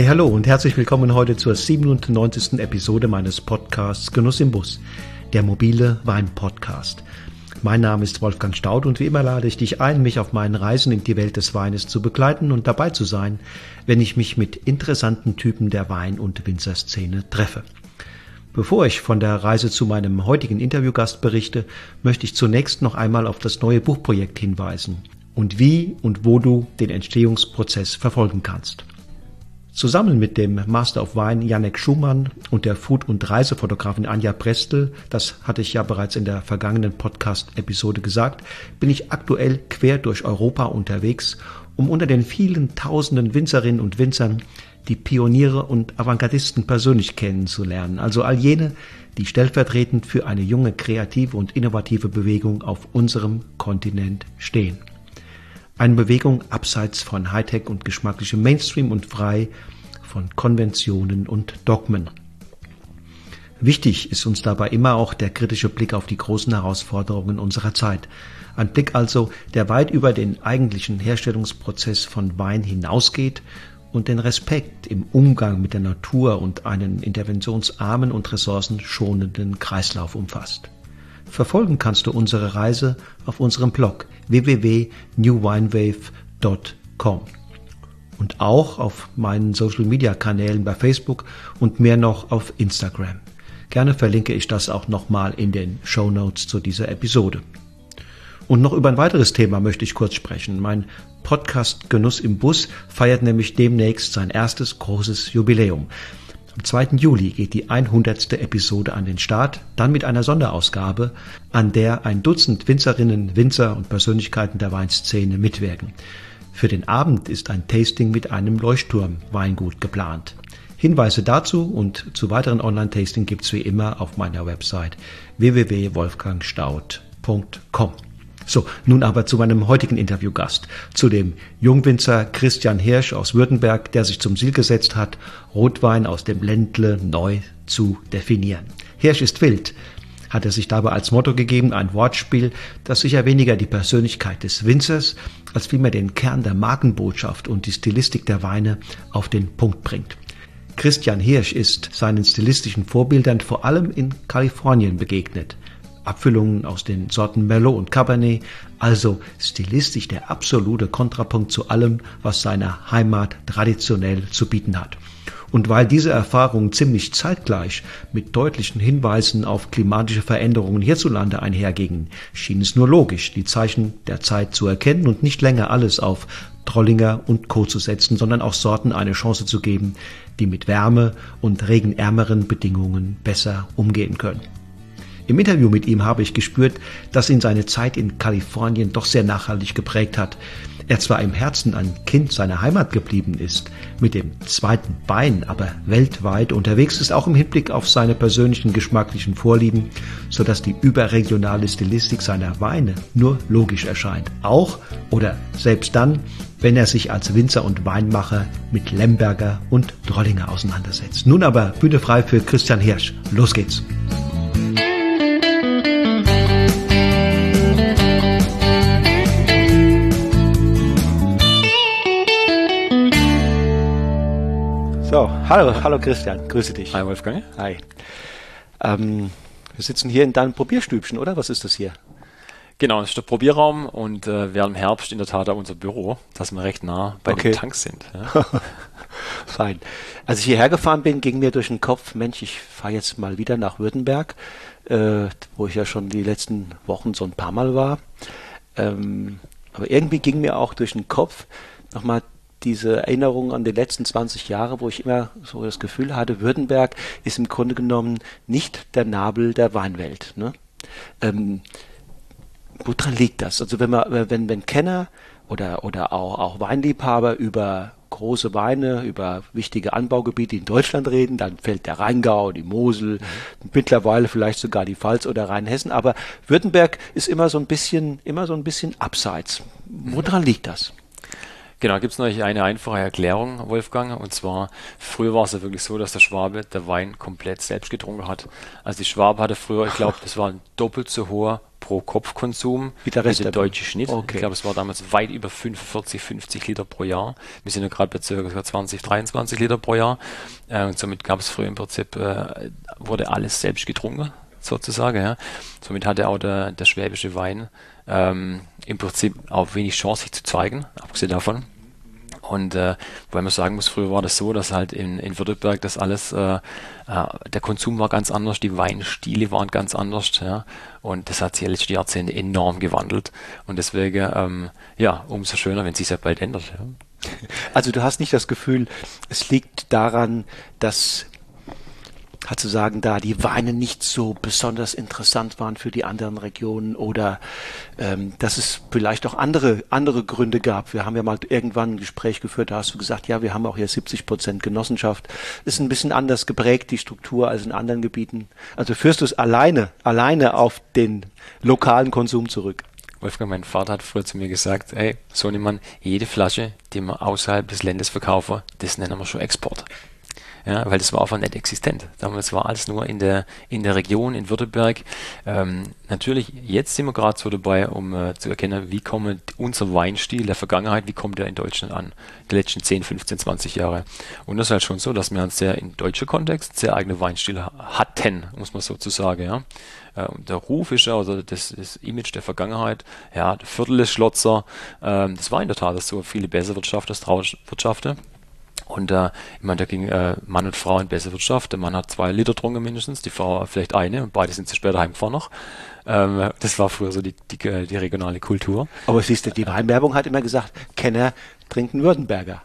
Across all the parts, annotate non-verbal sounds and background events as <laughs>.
Hey, hallo und herzlich willkommen heute zur 97. Episode meines Podcasts Genuss im Bus, der mobile Wein-Podcast. Mein Name ist Wolfgang Staud und wie immer lade ich dich ein, mich auf meinen Reisen in die Welt des Weines zu begleiten und dabei zu sein, wenn ich mich mit interessanten Typen der Wein- und Winzerszene treffe. Bevor ich von der Reise zu meinem heutigen Interviewgast berichte, möchte ich zunächst noch einmal auf das neue Buchprojekt hinweisen und wie und wo du den Entstehungsprozess verfolgen kannst. Zusammen mit dem Master of Wine Janek Schumann und der Food- und Reisefotografin Anja Prestel, das hatte ich ja bereits in der vergangenen Podcast-Episode gesagt, bin ich aktuell quer durch Europa unterwegs, um unter den vielen tausenden Winzerinnen und Winzern die Pioniere und Avantgardisten persönlich kennenzulernen, also all jene, die stellvertretend für eine junge, kreative und innovative Bewegung auf unserem Kontinent stehen. Eine Bewegung abseits von Hightech und geschmacklichem Mainstream und frei von Konventionen und Dogmen. Wichtig ist uns dabei immer auch der kritische Blick auf die großen Herausforderungen unserer Zeit. Ein Blick also, der weit über den eigentlichen Herstellungsprozess von Wein hinausgeht und den Respekt im Umgang mit der Natur und einen interventionsarmen und ressourcenschonenden Kreislauf umfasst. Verfolgen kannst du unsere Reise auf unserem Blog www.newwinewave.com und auch auf meinen Social Media Kanälen bei Facebook und mehr noch auf Instagram. Gerne verlinke ich das auch nochmal in den Show Notes zu dieser Episode. Und noch über ein weiteres Thema möchte ich kurz sprechen. Mein Podcast Genuss im Bus feiert nämlich demnächst sein erstes großes Jubiläum. Am 2. Juli geht die 100. Episode an den Start, dann mit einer Sonderausgabe, an der ein Dutzend Winzerinnen, Winzer und Persönlichkeiten der Weinszene mitwirken. Für den Abend ist ein Tasting mit einem Leuchtturm-Weingut geplant. Hinweise dazu und zu weiteren Online-Tasting gibt's wie immer auf meiner Website www.wolfgangstaud.com. So, nun aber zu meinem heutigen Interviewgast, zu dem Jungwinzer Christian Hirsch aus Württemberg, der sich zum Ziel gesetzt hat, Rotwein aus dem Ländle neu zu definieren. Hirsch ist wild, hat er sich dabei als Motto gegeben, ein Wortspiel, das sicher weniger die Persönlichkeit des Winzers, als vielmehr den Kern der Markenbotschaft und die Stilistik der Weine auf den Punkt bringt. Christian Hirsch ist seinen stilistischen Vorbildern vor allem in Kalifornien begegnet. Abfüllungen aus den Sorten Merlot und Cabernet, also stilistisch der absolute Kontrapunkt zu allem, was seine Heimat traditionell zu bieten hat. Und weil diese Erfahrungen ziemlich zeitgleich mit deutlichen Hinweisen auf klimatische Veränderungen hierzulande einhergingen, schien es nur logisch, die Zeichen der Zeit zu erkennen und nicht länger alles auf Trollinger und Co. zu setzen, sondern auch Sorten eine Chance zu geben, die mit Wärme und regenärmeren Bedingungen besser umgehen können. Im Interview mit ihm habe ich gespürt, dass ihn seine Zeit in Kalifornien doch sehr nachhaltig geprägt hat. Er zwar im Herzen ein Kind seiner Heimat geblieben ist, mit dem zweiten Bein aber weltweit unterwegs ist, auch im Hinblick auf seine persönlichen geschmacklichen Vorlieben, so dass die überregionale Stilistik seiner Weine nur logisch erscheint. Auch oder selbst dann, wenn er sich als Winzer und Weinmacher mit Lemberger und Drollinger auseinandersetzt. Nun aber Bühne frei für Christian Hirsch. Los geht's. So, hallo, hallo Christian, grüße dich. Hi Wolfgang. Hi. Ähm, wir sitzen hier in deinem Probierstübchen, oder? Was ist das hier? Genau, das ist der Probierraum und äh, wir haben im Herbst in der Tat auch unser Büro, dass wir recht nah bei Okay. den Tanks sind. Ja. <laughs> Fein. Als ich hierher gefahren bin, ging mir durch den Kopf, Mensch, ich fahre jetzt mal wieder nach Württemberg, äh, wo ich ja schon die letzten Wochen so ein paar Mal war. Ähm, aber irgendwie ging mir auch durch den Kopf nochmal diese Erinnerung an die letzten 20 Jahre, wo ich immer so das Gefühl hatte, Württemberg ist im Grunde genommen nicht der Nabel der Weinwelt. Ne? Ähm, woran liegt das? Also wenn man, wenn, wenn Kenner oder, oder auch, auch Weinliebhaber über große Weine, über wichtige Anbaugebiete in Deutschland reden, dann fällt der Rheingau, die Mosel, mittlerweile vielleicht sogar die Pfalz oder Rheinhessen, aber Württemberg ist immer so ein bisschen, immer so ein bisschen abseits. Woran liegt das? Genau, gibt es noch eine einfache Erklärung, Wolfgang. Und zwar, früher war es ja wirklich so, dass der Schwabe der Wein komplett selbst getrunken hat. Also die Schwabe hatte früher, ich glaube, das war ein doppelt so hoher Pro-Kopf-Konsum wie der, Rest der deutsche Schnitt. Okay. Ich glaube, es war damals weit über 45, 50 Liter pro Jahr. Wir sind ja gerade bei ca. 20, 23 Liter pro Jahr. Äh, und somit gab es früher im Prinzip, äh, wurde alles selbst getrunken, sozusagen. Ja. Somit hatte auch der, der schwäbische Wein ähm, im Prinzip auch wenig Chance, sich zu zeigen, abgesehen davon. Und äh, weil man sagen muss, früher war das so, dass halt in, in Württemberg das alles, äh, äh, der Konsum war ganz anders, die Weinstile waren ganz anders, ja. Und das hat sich letzte Jahrzehnte enorm gewandelt. Und deswegen, ähm, ja, umso schöner, wenn sich ja bald ändert. Ja. Also du hast nicht das Gefühl, es liegt daran, dass hat zu sagen, da die Weine nicht so besonders interessant waren für die anderen Regionen oder ähm, dass es vielleicht auch andere, andere Gründe gab. Wir haben ja mal irgendwann ein Gespräch geführt, da hast du gesagt, ja, wir haben auch hier 70 Prozent Genossenschaft. Ist ein bisschen anders geprägt, die Struktur, als in anderen Gebieten. Also führst du es alleine, alleine auf den lokalen Konsum zurück? Wolfgang, mein Vater hat früher zu mir gesagt, ey, Sohnemann, jede Flasche, die wir außerhalb des Landes verkaufen, das nennen wir schon Export ja, weil das war einfach nicht existent. Damals war alles nur in der, in der Region, in Württemberg. Ähm, natürlich, jetzt sind wir gerade so dabei, um äh, zu erkennen, wie kommt unser Weinstil der Vergangenheit, wie kommt der in Deutschland an, die letzten 10, 15, 20 Jahre. Und das ist halt schon so, dass wir einen sehr in deutscher Kontext sehr eigene Weinstil hatten, muss man sozusagen, ja. Äh, der Ruf ist ja, also das, das, Image der Vergangenheit, ja, der Viertel ist Schlotzer, ähm, das war in der Tat so viele besser Wirtschaft als Trauwirtschaften. Und äh, ich meine, da ging äh, Mann und Frau in bessere Wirtschaft. Der Mann hat zwei Liter getrunken mindestens, die Frau vielleicht eine und beide sind sie später heimgefahren noch. Ähm, das war früher so die, die, die regionale Kultur. Aber siehst du, die Weinwerbung hat immer gesagt, Kenner trinken Württemberger.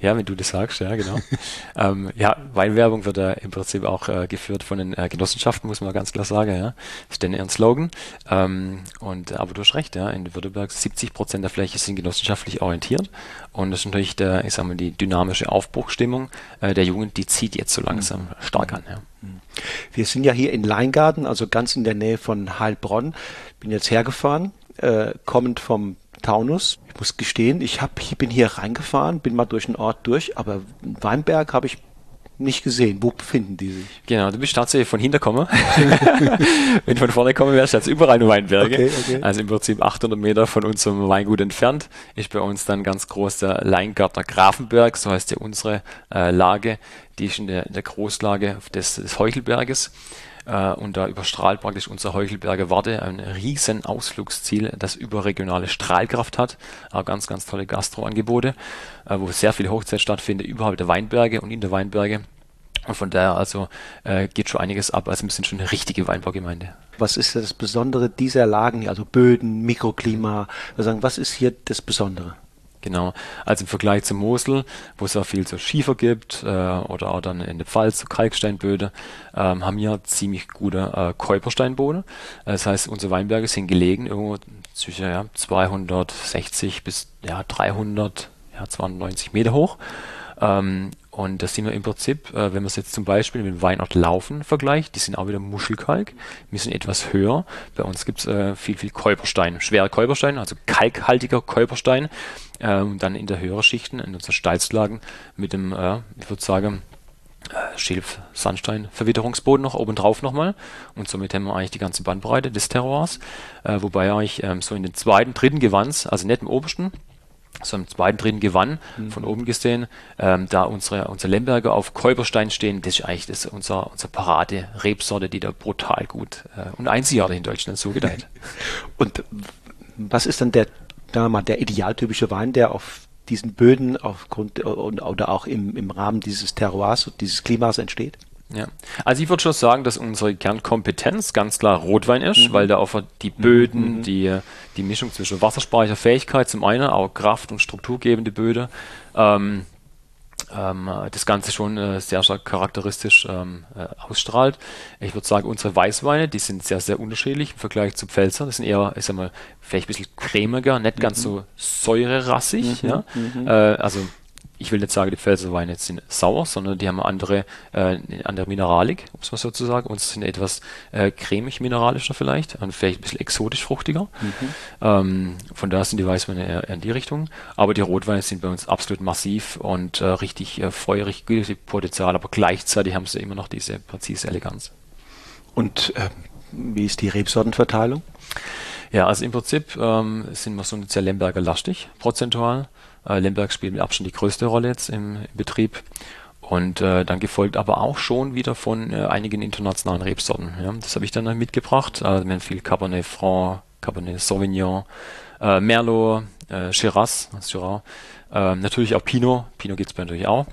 Ja, wenn du das sagst, ja, genau. <laughs> ähm, ja, Weinwerbung wird ja im Prinzip auch äh, geführt von den äh, Genossenschaften, muss man ganz klar sagen, ja. Das ist denn ihren Slogan. Ähm, und, aber du hast recht, ja. In Württemberg 70 Prozent der Fläche sind genossenschaftlich orientiert. Und das ist natürlich der, ich sag mal, die dynamische Aufbruchstimmung äh, der Jugend, die zieht jetzt so langsam mhm. stark an, ja. Mhm. Wir sind ja hier in Leingarten, also ganz in der Nähe von Heilbronn. Bin jetzt hergefahren, äh, kommend vom Taunus. Ich muss gestehen, ich, hab, ich bin hier reingefahren, bin mal durch den Ort durch, aber Weinberg habe ich nicht gesehen. Wo befinden die sich? Genau, du bist tatsächlich von hinten gekommen. <laughs> Wenn du von vorne kommen wärst, jetzt überall nur Weinberge. Okay, okay. Also im Prinzip 800 Meter von unserem Weingut entfernt ist bei uns dann ganz groß der Leingartner Grafenberg, so heißt ja unsere äh, Lage. Die ist in der, in der Großlage des, des Heuchelberges. Äh, und da überstrahlt praktisch unser Heuchelberger Warte ein riesen Ausflugsziel, das überregionale Strahlkraft hat. Auch ganz, ganz tolle Gastroangebote, äh, wo sehr viel Hochzeit stattfindet, überhalb der Weinberge und in der Weinberge. Und von daher also äh, geht schon einiges ab. Also wir sind schon eine richtige Weinbaugemeinde. Was ist das Besondere dieser Lagen hier? Also Böden, Mikroklima. Sagen, was ist hier das Besondere? Genau. Also im Vergleich zur Mosel, wo es ja viel so Schiefer gibt, äh, oder auch dann in der Pfalz so Kalksteinböden, ähm, haben wir ziemlich gute äh, Käupersteinboden. Das heißt, unsere Weinberge sind gelegen irgendwo zwischen ja, 260 bis ja, 300, ja, 290 Meter hoch. Ähm, und das sind wir im Prinzip, äh, wenn man es jetzt zum Beispiel mit dem Weinort Laufen vergleicht, die sind auch wieder Muschelkalk, wir sind etwas höher. Bei uns gibt es äh, viel, viel Käuperstein, schwere Käuperstein, also kalkhaltiger Käuperstein. Äh, und dann in der höheren Schichten, in unseren Steilslagen, mit dem, äh, ich würde sagen, äh, Schilf-Sandstein-Verwitterungsboden noch obendrauf nochmal. Und somit haben wir eigentlich die ganze Bandbreite des Terroirs. Äh, wobei eigentlich ähm, so in den zweiten, dritten Gewands, also nicht im obersten, so im zweiten, dritten Gewann mhm. von oben gesehen, ähm, da unsere, unsere Lemberger auf Käuberstein stehen, das ist eigentlich das unser, unser Parade Rebsorte, die da brutal gut äh, und einzigartig in Deutschland so gedeiht. <laughs> und was ist dann der, da mal, der idealtypische Wein, der auf diesen Böden aufgrund oder auch im, im Rahmen dieses Terroirs und dieses Klimas entsteht? Ja, also ich würde schon sagen, dass unsere Kernkompetenz ganz klar Rotwein ist, mhm. weil da auch die Böden, mhm. die, die Mischung zwischen Wasserspeicherfähigkeit zum einen, auch Kraft- und strukturgebende Böden, ähm, ähm, das Ganze schon äh, sehr stark charakteristisch ähm, äh, ausstrahlt. Ich würde sagen, unsere Weißweine, die sind sehr, sehr unterschiedlich im Vergleich zu Pfälzer. Das sind eher, ich sag mal, vielleicht ein bisschen cremiger, nicht mhm. ganz so säurerassig. Mhm. Ja? Mhm. Äh, also ich will nicht sagen, die Pfälzer Weine sind sauer, sondern die haben andere, äh, andere Mineralik, muss man sozusagen. Und sind etwas äh, cremig mineralischer vielleicht und vielleicht ein bisschen exotisch fruchtiger. Mhm. Ähm, von daher sind die Weißweine eher, eher in die Richtung. Aber die Rotweine sind bei uns absolut massiv und äh, richtig äh, feurig, Potenzial, aber gleichzeitig haben sie immer noch diese präzise Eleganz. Und äh, wie ist die Rebsortenverteilung? Ja, also im Prinzip ähm, sind wir so sehr Lemberger lastig, prozentual. Äh, Lemberg spielt mit Abstand die größte Rolle jetzt im, im Betrieb. Und äh, dann gefolgt aber auch schon wieder von äh, einigen internationalen Rebsorten. Ja. Das habe ich dann mitgebracht. Also wir haben viel Cabernet Franc, Cabernet Sauvignon, äh, Merlot, äh, Shiraz, Syrah. Äh, natürlich auch Pinot. Pinot gibt es bei natürlich auch.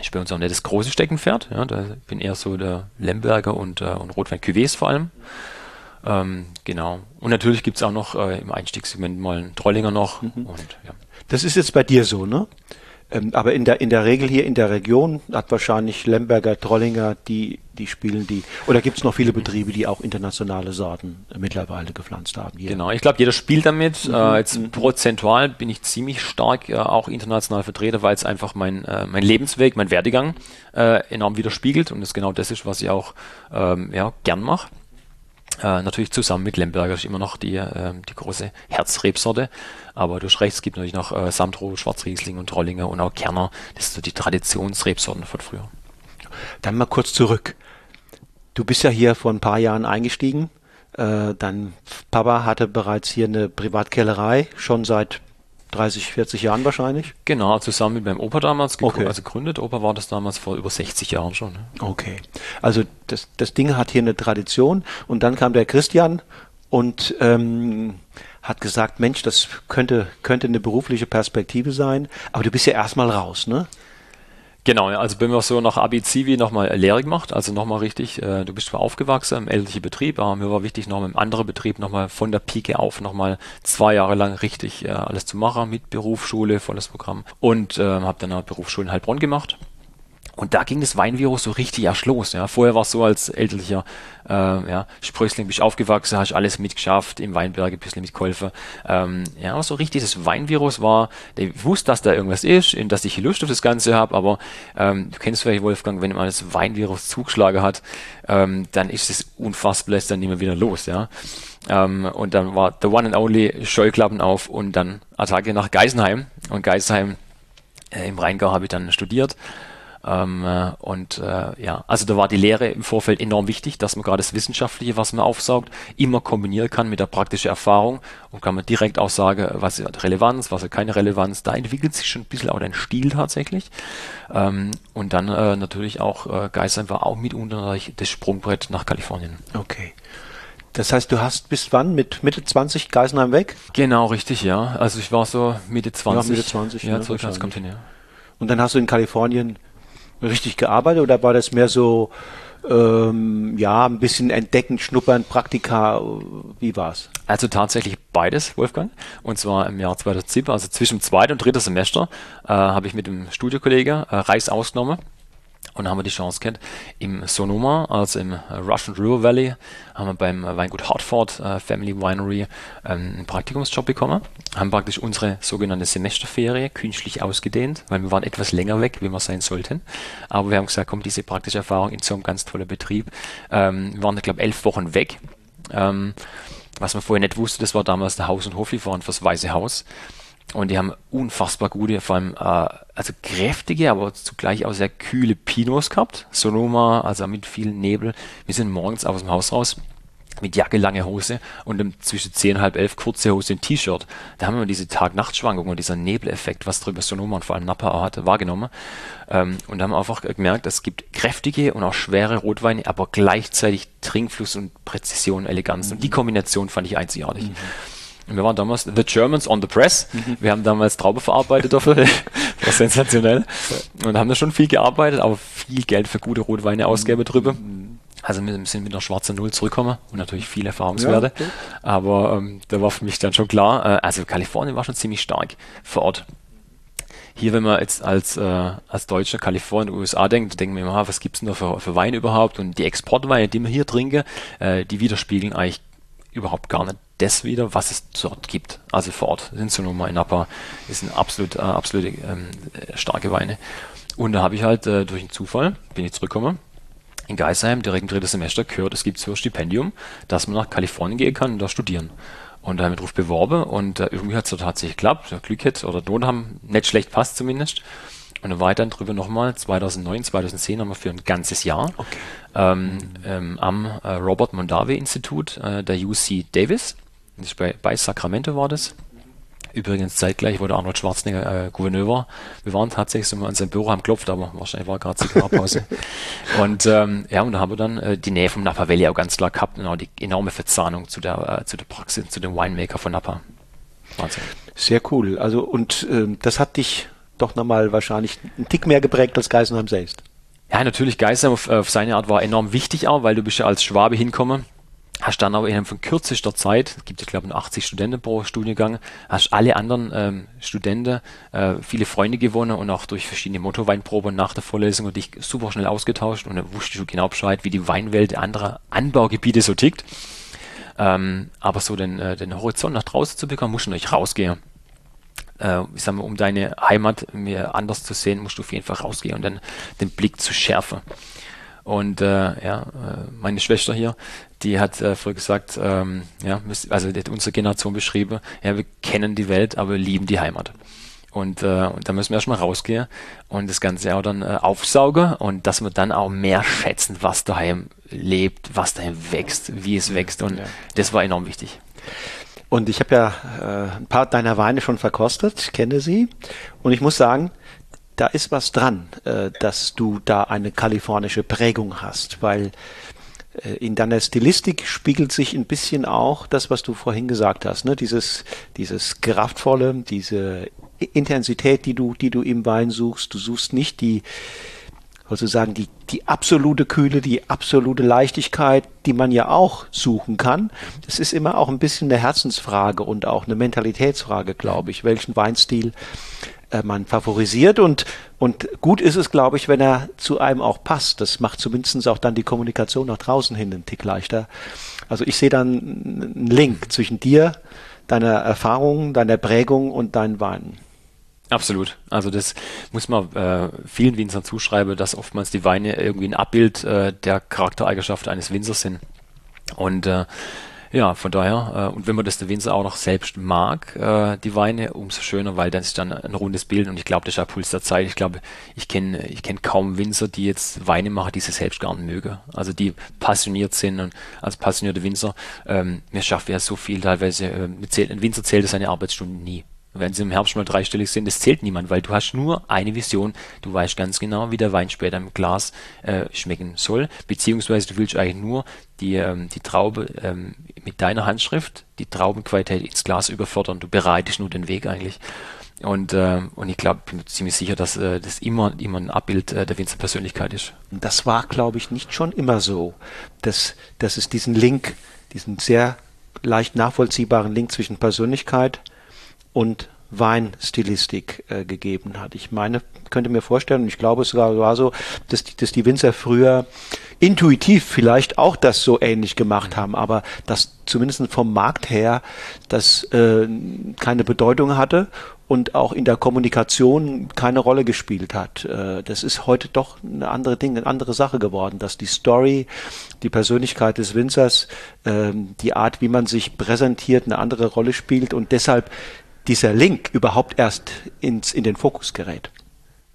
Ich bin uns auch nicht das große Steckenpferd. Ja, da bin eher so der Lemberger und, äh, und Rotwein Cuvées vor allem. Ähm, genau. Und natürlich gibt es auch noch äh, im Einstiegssegment mal einen Trollinger noch. Mhm. Und, ja. Das ist jetzt bei dir so, ne? Ähm, aber in der, in der Regel hier in der Region hat wahrscheinlich Lemberger, Trollinger, die, die spielen die. Oder gibt es noch viele Betriebe, die auch internationale Sorten mittlerweile gepflanzt haben? Hier? Genau, ich glaube, jeder spielt damit. Mhm. Äh, jetzt mhm. prozentual bin ich ziemlich stark äh, auch international vertreten, weil es einfach mein, äh, mein Lebensweg, mein Werdegang äh, enorm widerspiegelt und es genau das ist, was ich auch ähm, ja, gern mache. Äh, natürlich zusammen mit Lemberger ist immer noch die, äh, die große Herzrebsorte. Aber du hast recht, es gibt natürlich noch äh, Samtro, Schwarzriesling und Trollinger und auch Kerner. Das sind so die Traditionsrebsorten von früher. Dann mal kurz zurück. Du bist ja hier vor ein paar Jahren eingestiegen. Äh, dein Papa hatte bereits hier eine Privatkellerei, schon seit 30, 40 Jahren wahrscheinlich? Genau, zusammen mit meinem Opa damals. Okay. Also gegründet. Opa war das damals vor über 60 Jahren schon. Ne? Okay. Also das, das Ding hat hier eine Tradition und dann kam der Christian und ähm, hat gesagt, Mensch, das könnte, könnte eine berufliche Perspektive sein, aber du bist ja erstmal raus, ne? Genau, also bin wir so nach Abi Zivi nochmal Lehre gemacht, also nochmal richtig, äh, du bist zwar aufgewachsen im elterlichen Betrieb, aber mir war wichtig, noch im anderen Betrieb nochmal von der Pike auf nochmal zwei Jahre lang richtig äh, alles zu machen, mit Berufsschule, volles Programm und äh, habe dann eine Berufsschule in Heilbronn gemacht und da ging das Weinvirus so richtig erst los. Ja. Vorher war es so als elterlicher äh, ja, Sprössling bist aufgewachsen, hast alles mitgeschafft, im Weinberg ein bisschen mitgeholfen. Ähm, ja, so richtig das Weinvirus war, ich wusste, dass da irgendwas ist, dass ich Lust auf das Ganze habe, aber ähm, du kennst vielleicht, Wolfgang, wenn man das Weinvirus zugeschlagen hat, ähm, dann ist es unfassbar, lässt dann nicht wieder los. Ja. Ähm, und dann war the one and only Scheuklappen auf und dann Attacke nach Geisenheim. Und Geisenheim äh, im Rheingau habe ich dann studiert ähm, äh, und äh, ja, also da war die Lehre im Vorfeld enorm wichtig, dass man gerade das Wissenschaftliche, was man aufsaugt, immer kombinieren kann mit der praktischen Erfahrung und kann man direkt auch sagen, was hat Relevanz, was hat keine Relevanz. Da entwickelt sich schon ein bisschen auch dein Stil tatsächlich. Ähm, und dann äh, natürlich auch äh, Geisern war auch mitunter das Sprungbrett nach Kalifornien. Okay. Das heißt, du hast bis wann? Mit Mitte 20 Geisenheim weg? Genau, richtig, ja. Also ich war so Mitte 20. Ja, Mitte 20. Ja, ne, zurück ans Kontinent. Und dann hast du in Kalifornien richtig gearbeitet oder war das mehr so ähm, ja, ein bisschen entdecken, schnuppern, Praktika, wie war's? Also tatsächlich beides, Wolfgang. Und zwar im Jahr 2007, also zwischen dem zweiten und dritten Semester, äh, habe ich mit dem Studiokollege äh, Reis ausgenommen und haben wir die Chance gehabt, im Sonoma, also im Russian River Valley, haben wir beim Weingut Hartford äh, Family Winery ähm, einen Praktikumsjob bekommen. Haben praktisch unsere sogenannte Semesterferie künstlich ausgedehnt, weil wir waren etwas länger weg, wie wir sein sollten. Aber wir haben gesagt, komm, diese praktische Erfahrung in so einem ganz tollen Betrieb. Ähm, wir waren, ich glaube, elf Wochen weg. Ähm, was man vorher nicht wusste, das war damals der Haus- und Hoflieferant fürs Weiße Haus. Und die haben unfassbar gute, vor allem äh, also kräftige, aber zugleich auch sehr kühle Pinots gehabt. Sonoma, also mit viel Nebel. Wir sind morgens aus dem Haus raus mit Jacke, lange Hose und zwischen 10 und halb elf kurze Hose und T-Shirt. Da haben wir diese Tag-Nacht-Schwankung und dieser Nebeleffekt, was drüber Sonoma und vor allem Napa hatte, wahrgenommen. Ähm, und haben einfach gemerkt, es gibt kräftige und auch schwere Rotweine, aber gleichzeitig Trinkfluss und Präzision, Eleganz. Mhm. Und die Kombination fand ich einzigartig. Mhm. Wir waren damals The Germans on the Press. Mhm. Wir haben damals Traube verarbeitet dafür. <laughs> war sensationell. Und haben da schon viel gearbeitet, aber viel Geld für gute Rotweine ausgeben drüber. Also wir sind mit einer schwarzen Null zurückgekommen und natürlich viele Erfahrungswerte. Ja, okay. Aber ähm, da war für mich dann schon klar, äh, also Kalifornien war schon ziemlich stark vor Ort. Hier, wenn man jetzt als, äh, als Deutscher Kalifornien, USA denkt, denken wir immer, was gibt's denn da für, für Weine überhaupt? Und die Exportweine, die wir hier trinken, äh, die widerspiegeln eigentlich überhaupt gar nicht das wieder, was es dort gibt. Also vor Ort sind so Nummer in Napa ist ein absolut, äh, absolute ähm, starke Weine. Und da habe ich halt äh, durch einen Zufall, bin ich zurückgekommen, in Geisheim direkt im dritten Semester gehört, es gibt so ein Stipendium, dass man nach Kalifornien gehen kann und da studieren. Und da haben wir drauf beworben und äh, irgendwie hat es tatsächlich geklappt. Glück hätte oder Not haben nicht schlecht passt zumindest. Und dann war ich dann drüber nochmal, 2009, 2010 haben wir für ein ganzes Jahr okay. ähm, ähm, am äh, Robert Mondavi Institut äh, der UC Davis, bei, bei Sacramento war das, Übrigens zeitgleich, wo der Arnold Schwarzenegger äh, Gouverneur war. Wir waren tatsächlich so mal an seinem Büro, haben geklopft, aber wahrscheinlich war gerade Zigarrenpause. <laughs> und ähm, ja, und da haben wir dann äh, die Nähe vom Napa Valley auch ganz klar gehabt und auch die enorme Verzahnung zu der, äh, zu der Praxis, zu dem Winemaker von Napa. Wahnsinn. Sehr cool. Also und äh, das hat dich doch nochmal wahrscheinlich einen Tick mehr geprägt als Geisenheim selbst. Ja, natürlich, Geisenheim auf, auf seine Art war enorm wichtig auch, weil du bist ja als Schwabe hinkommen hast dann aber innerhalb von kürzester Zeit, es gibt ja glaube ich nur 80 Studenten pro Studiengang, hast alle anderen ähm, Studenten äh, viele Freunde gewonnen und auch durch verschiedene Motorweinproben nach der Vorlesung und dich super schnell ausgetauscht und dann wusstest du genau Bescheid, wie die Weinwelt anderer Anbaugebiete so tickt. Ähm, aber so den, äh, den Horizont nach draußen zu bekommen, musst du natürlich rausgehen. Äh, ich sag mal, um deine Heimat mehr anders zu sehen, musst du auf jeden Fall rausgehen und dann den Blick zu schärfen. Und äh, ja, äh, meine Schwester hier, die hat äh, früher gesagt, ähm, ja, also die hat unsere Generation beschrieben, ja, wir kennen die Welt, aber wir lieben die Heimat. Und, äh, und da müssen wir erstmal rausgehen und das Ganze auch dann äh, aufsaugen und dass wir dann auch mehr schätzen, was daheim lebt, was daheim wächst, wie es wächst. Und ja. das war enorm wichtig. Und ich habe ja äh, ein paar deiner Weine schon verkostet, ich kenne sie. Und ich muss sagen, da ist was dran, äh, dass du da eine kalifornische Prägung hast, weil in deiner Stilistik spiegelt sich ein bisschen auch das, was du vorhin gesagt hast, ne? dieses, dieses kraftvolle, diese Intensität, die du, die du im Wein suchst. Du suchst nicht die, sozusagen die, die absolute Kühle, die absolute Leichtigkeit, die man ja auch suchen kann. Das ist immer auch ein bisschen eine Herzensfrage und auch eine Mentalitätsfrage, glaube ich, welchen Weinstil äh, man favorisiert und, und gut ist es, glaube ich, wenn er zu einem auch passt. Das macht zumindest auch dann die Kommunikation nach draußen hin einen Tick leichter. Also ich sehe dann einen Link zwischen dir, deiner Erfahrung, deiner Prägung und deinen Weinen. Absolut. Also das muss man äh, vielen Winzern zuschreiben, dass oftmals die Weine irgendwie ein Abbild äh, der Charaktereigenschaften eines Winzers sind. Und äh, ja, von daher, äh, und wenn man das der Winzer auch noch selbst mag, äh, die Weine, umso schöner, weil dann ist dann ein rundes Bild und ich glaube, das ist der Puls der Zeit. Ich glaube, ich kenne ich kenn kaum Winzer, die jetzt Weine machen, die sie selbst gar nicht mögen. Also die passioniert sind und als passionierte Winzer, ähm, mir schafft ja so viel teilweise, äh, ein Winzer zählt seine Arbeitsstunden nie wenn sie im Herbst mal dreistellig sind, das zählt niemand, weil du hast nur eine Vision. Du weißt ganz genau, wie der Wein später im Glas äh, schmecken soll, beziehungsweise du willst eigentlich nur die, ähm, die Traube ähm, mit deiner Handschrift, die Traubenqualität ins Glas überfördern. Du bereitest nur den Weg eigentlich. Und, äh, und ich glaube, bin ziemlich sicher, dass äh, das immer, immer ein Abbild äh, der Winzerpersönlichkeit ist. Das war, glaube ich, nicht schon immer so, dass, dass es diesen Link, diesen sehr leicht nachvollziehbaren Link zwischen Persönlichkeit und Weinstilistik äh, gegeben hat. Ich meine, könnte mir vorstellen, und ich glaube es sogar war so, dass die, dass die Winzer früher intuitiv vielleicht auch das so ähnlich gemacht haben, aber das zumindest vom Markt her das äh, keine Bedeutung hatte und auch in der Kommunikation keine Rolle gespielt hat. Äh, das ist heute doch eine andere Ding, eine andere Sache geworden, dass die Story, die Persönlichkeit des Winzers, äh, die Art, wie man sich präsentiert, eine andere Rolle spielt und deshalb dieser Link überhaupt erst ins, in den Fokus gerät.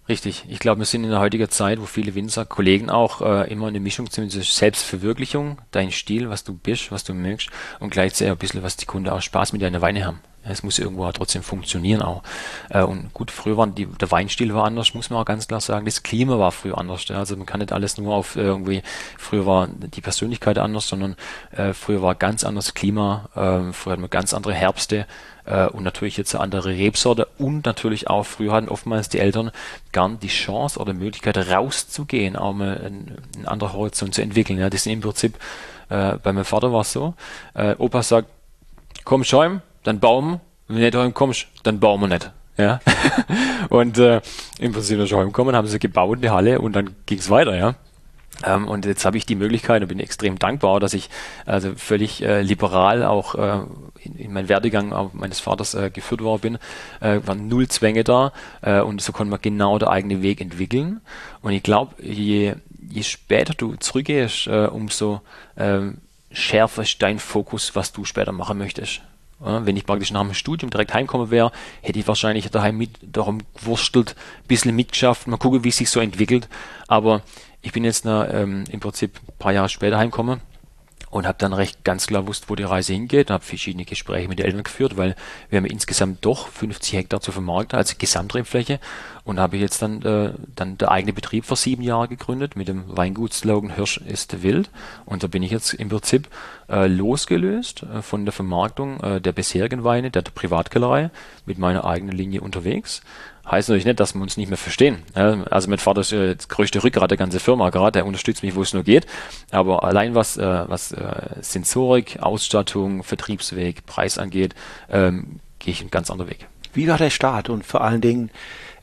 Richtig. Ich glaube, wir sind in der heutigen Zeit, wo viele Winzer, Kollegen auch äh, immer eine Mischung zwischen Selbstverwirklichung, dein Stil, was du bist, was du mögst und gleichzeitig ein bisschen, was die Kunden auch Spaß mit deiner Weine haben. Es muss irgendwo trotzdem funktionieren auch. Äh, und gut, früher war die, der Weinstil war anders, muss man auch ganz klar sagen. Das Klima war früher anders. Also man kann nicht alles nur auf irgendwie, früher war die Persönlichkeit anders, sondern äh, früher war ganz anderes Klima, äh, früher hatten wir ganz andere Herbste äh, und natürlich jetzt eine andere Rebsorte und natürlich auch früher hatten oftmals die Eltern gern die Chance oder Möglichkeit rauszugehen, auch mal einen, einen anderen Horizont zu entwickeln. Ja, das ist im Prinzip, äh, bei meinem Vater war es so, äh, Opa sagt, komm Schäum, dann bauen wenn du nicht heimkommst, dann bauen wir nicht. Ja. <laughs> und äh, im Prinzip, wenn sie heimkommen, haben sie gebaut, eine Halle und dann ging es weiter, ja. Ähm, und jetzt habe ich die Möglichkeit und bin extrem dankbar, dass ich also völlig äh, liberal auch äh, in, in meinen Werdegang meines Vaters äh, geführt worden bin. Äh, waren null Zwänge da äh, und so konnte man genau der eigene Weg entwickeln. Und ich glaube, je, je später du zurückgehst, äh, umso ähm, schärfer ist dein Fokus, was du später machen möchtest. Wenn ich praktisch nach dem Studium direkt heimkommen wäre, hätte ich wahrscheinlich daheim mit darum gewurstelt, ein bisschen mitgeschafft, mal gucken, wie es sich so entwickelt. Aber ich bin jetzt na, ähm, im Prinzip ein paar Jahre später heimgekommen und habe dann recht ganz klar gewusst, wo die Reise hingeht. Habe verschiedene Gespräche mit den Eltern geführt, weil wir haben insgesamt doch 50 Hektar zu vermarkten als Gesamtrebfläche und habe jetzt dann, äh, dann der eigene Betrieb vor sieben Jahren gegründet mit dem Weingutslogan Hirsch ist wild. Und da bin ich jetzt im Prinzip äh, losgelöst äh, von der Vermarktung äh, der bisherigen Weine, der Privatkellerei, mit meiner eigenen Linie unterwegs heißt natürlich nicht, dass wir uns nicht mehr verstehen. Also mein Vater ist das größte Rückgrat der ganzen Firma gerade, der unterstützt mich, wo es nur geht. Aber allein was, äh, was äh, Sensorik, Ausstattung, Vertriebsweg, Preis angeht, ähm, gehe ich einen ganz anderen Weg. Wie war der Start und vor allen Dingen,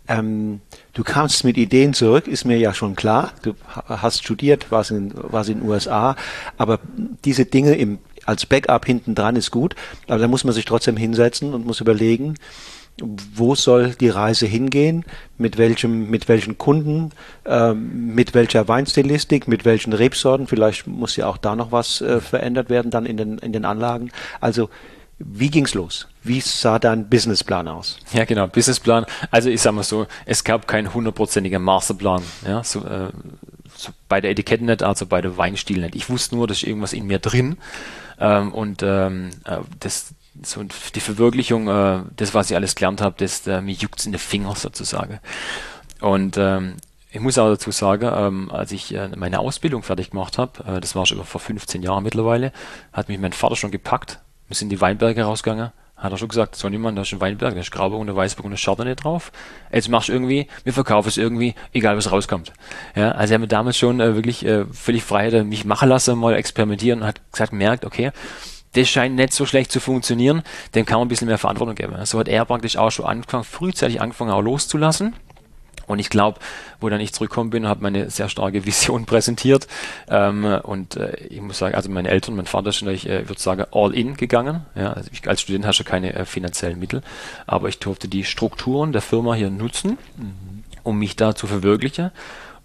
ähm, du kamst mit Ideen zurück, ist mir ja schon klar. Du hast studiert, warst in, warst in den USA, aber diese Dinge im, als Backup hinten dran ist gut, aber da muss man sich trotzdem hinsetzen und muss überlegen, wo soll die Reise hingehen, mit welchem, mit welchen Kunden, äh, mit welcher Weinstilistik, mit welchen Rebsorten, vielleicht muss ja auch da noch was äh, verändert werden dann in den, in den Anlagen. Also wie ging's los? Wie sah dein Businessplan aus? Ja, genau, Businessplan. Also ich sag mal so, es gab keinen hundertprozentigen Masterplan. Ja, so, äh, so bei der Etikette nicht, also bei der Weinstil nicht. Ich wusste nur, dass irgendwas in mir drin ähm, und ähm, äh, das so die Verwirklichung, äh, das, was ich alles gelernt habe, das äh, mir juckt's in den Finger sozusagen. Und ähm, ich muss auch dazu sagen, ähm, als ich äh, meine Ausbildung fertig gemacht habe, äh, das war schon vor 15 Jahren mittlerweile, hat mich mein Vater schon gepackt. Wir sind in die Weinberge rausgegangen. Hat er schon gesagt, so niemand, da ist ein Weinberg, da ist Grauburg und der Weißburg und der Chardonnay drauf. Jetzt machst du irgendwie, wir verkaufen es irgendwie, egal was rauskommt. Ja, also er hat mir damals schon äh, wirklich äh, völlig frei mich machen lassen, mal experimentieren und hat gesagt, merkt, okay, das scheint nicht so schlecht zu funktionieren, dem kann man ein bisschen mehr Verantwortung geben. So hat er praktisch auch schon angefangen, frühzeitig angefangen, auch loszulassen. Und ich glaube, wo dann ich zurückgekommen bin, habe meine sehr starke <laughs> Vision präsentiert. Ähm, und äh, ich muss sagen, also meine Eltern, mein Vater ist natürlich, äh, würde sagen, all in gegangen. Ja, also ich, als Student hast du keine äh, finanziellen Mittel, aber ich durfte die Strukturen der Firma hier nutzen, mhm. um mich da zu verwirklichen.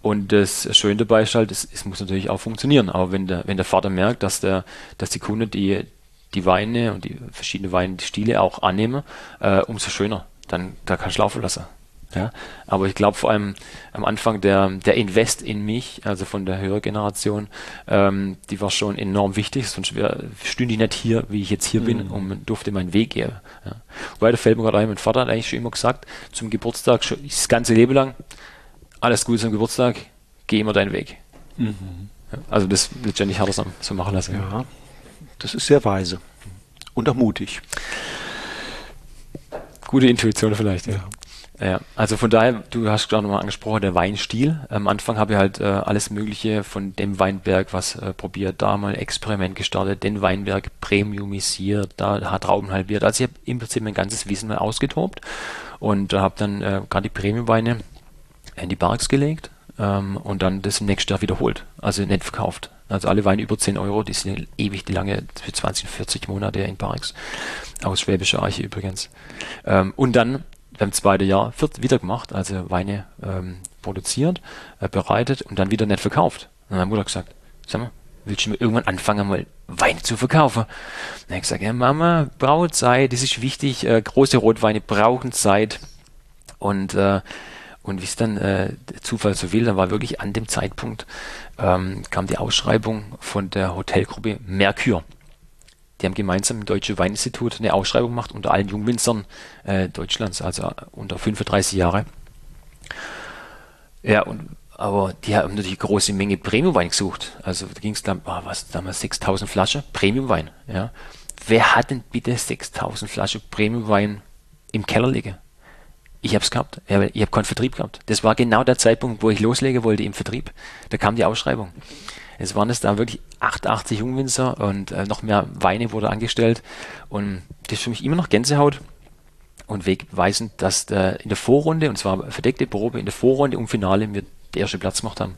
Und das Schöne dabei ist halt, es, es, muss natürlich auch funktionieren. Aber wenn der, wenn der Vater merkt, dass der, dass die Kunde die, die Weine und die verschiedenen Weine, die Stile auch annehme, äh, umso schöner. Dann da kannst du laufen lassen. Ja, aber ich glaube vor allem am Anfang der, der Invest in mich, also von der höheren Generation, ähm, die war schon enorm wichtig, sonst wär, stünde ich nicht hier, wie ich jetzt hier mhm. bin, und durfte meinen Weg gehen. Ja. Wobei, mir gerade ein, mein Vater hat eigentlich schon immer gesagt, zum Geburtstag, schon das ganze Leben lang, alles Gute zum Geburtstag, geh immer deinen Weg. Mhm. Ja, also das letztendlich hat er so machen lassen. Ja. Das ist sehr weise und auch mutig. Gute Intuition vielleicht, ja. Ja, also von daher, du hast gerade nochmal angesprochen, der Weinstil. Am Anfang habe ich halt äh, alles Mögliche von dem Weinberg was äh, probiert, da mal Experiment gestartet, den Weinberg premiumisiert, da hat Trauben halbiert. Also ich habe im Prinzip mein ganzes Wissen mal ausgetobt und habe dann äh, gerade die Premiumweine in die Barks gelegt ähm, und dann das im nächsten Jahr wiederholt, also nicht verkauft. Also alle Weine über 10 Euro, die sind ewig die lange, für 20, 40 Monate in Barrix. Aus Schwäbischer Arche übrigens. Ähm, und dann beim zweiten Jahr wird wieder gemacht, also Weine ähm, produziert, äh, bereitet und dann wieder nicht verkauft. Und dann hat Mutter gesagt, sag mal, willst du mir irgendwann anfangen, mal Weine zu verkaufen? Dann habe ich gesagt, ja Mama, braucht Zeit, das ist wichtig, äh, große Rotweine brauchen Zeit. Und äh, und wie es dann äh, der Zufall so will, dann war wirklich an dem Zeitpunkt, ähm, kam die Ausschreibung von der Hotelgruppe Mercure. Die haben gemeinsam dem Deutschen Weininstitut eine Ausschreibung gemacht unter allen Jungwinzern äh, Deutschlands, also unter 35 Jahre. Ja, und aber die haben natürlich eine große Menge Premiumwein gesucht. Also da ging es dann, oh, was damals 6000 Flaschen Premiumwein. Ja. Wer hat denn bitte 6000 Flaschen Premiumwein im Keller liegen? Ich habe es gehabt. Ich habe hab keinen Vertrieb gehabt. Das war genau der Zeitpunkt, wo ich loslegen wollte im Vertrieb. Da kam die Ausschreibung. Es waren es da wirklich 88 Jungwinzer und äh, noch mehr Weine wurde angestellt. Und das ist für mich immer noch Gänsehaut und wegweisend, dass der, in der Vorrunde, und zwar verdeckte Probe, in der Vorrunde um Finale wir den ersten Platz gemacht haben.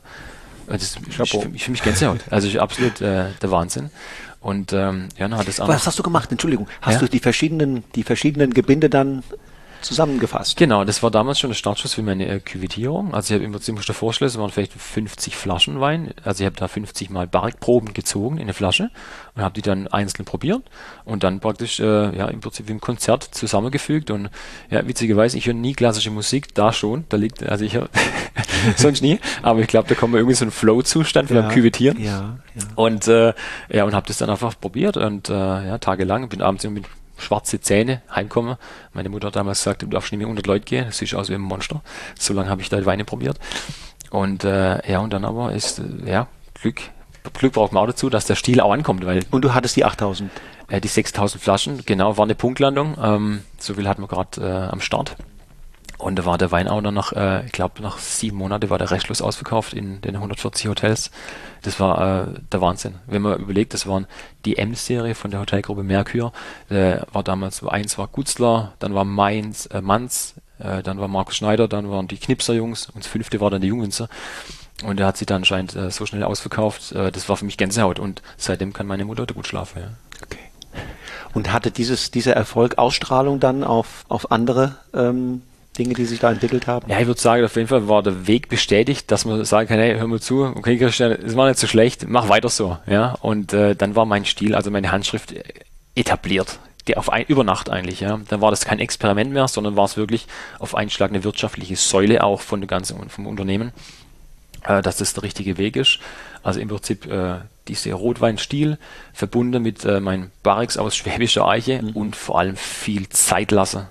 Das ist für, mich, für mich Gänsehaut. Also ich, absolut äh, der Wahnsinn. Und ähm, ja, dann hat es auch. Was hast du gemacht? Entschuldigung. Hast ja? du die verschiedenen, die verschiedenen Gebinde dann zusammengefasst. Genau, das war damals schon der Startschuss für meine äh, Küvetierung. Also ich habe im Prinzip musste vorstellen, es waren vielleicht 50 Flaschen Wein. Also ich habe da 50 mal Barrikproben gezogen in eine Flasche und habe die dann einzeln probiert und dann praktisch äh, ja im Prinzip im Konzert zusammengefügt und ja witzigerweise ich höre nie klassische Musik, da schon, da liegt also ich höre <laughs> sonst nie, aber ich glaube da kommt irgendwie so ein Flow-Zustand ja, beim Küvetieren ja, ja. und äh, ja und habe das dann einfach probiert und äh, ja tagelang bin abends mit schwarze Zähne heimkommen. Meine Mutter hat damals gesagt, du darfst nicht mehr 100 Leute gehen, das sieht aus wie ein Monster. So lange habe ich da Weine probiert. Und äh, ja, und dann aber ist, äh, ja, Glück, Glück braucht man auch dazu, dass der Stil auch ankommt. Weil, und du hattest die 8000? Äh, die 6000 Flaschen, genau, war eine Punktlandung. Ähm, so viel hatten wir gerade äh, am Start. Und da war der Wein auch nach, äh, ich glaube, nach sieben Monaten war der restlos ausverkauft in den 140 Hotels. Das war äh, der Wahnsinn. Wenn man überlegt, das waren die M-Serie von der Hotelgruppe Merkur. Äh, war damals, eins war Gutzler, dann war Mainz, äh, Manz, äh, dann war Markus Schneider, dann waren die Knipser-Jungs und das fünfte war dann die Jungwinzer. Und der hat sie dann anscheinend äh, so schnell ausverkauft. Äh, das war für mich Gänsehaut und seitdem kann meine Mutter gut schlafen. Ja. Okay. Und hatte dieses, dieser Erfolg Ausstrahlung dann auf, auf andere ähm, Dinge, die sich da entwickelt haben? Ja, ich würde sagen, auf jeden Fall war der Weg bestätigt, dass man sagen kann, hey, hör mal zu, okay, Christian, es war nicht so schlecht, mach weiter so. Ja, und äh, dann war mein Stil, also meine Handschrift etabliert. Die auf ein, über Nacht eigentlich, ja. Dann war das kein Experiment mehr, sondern war es wirklich auf einen Schlag eine wirtschaftliche Säule auch von der ganzen, vom Unternehmen, äh, dass das der richtige Weg ist. Also im Prinzip äh, diese Rotweinstil verbunden mit äh, meinem Barrix aus Schwäbischer Eiche mhm. und vor allem viel Zeit lassen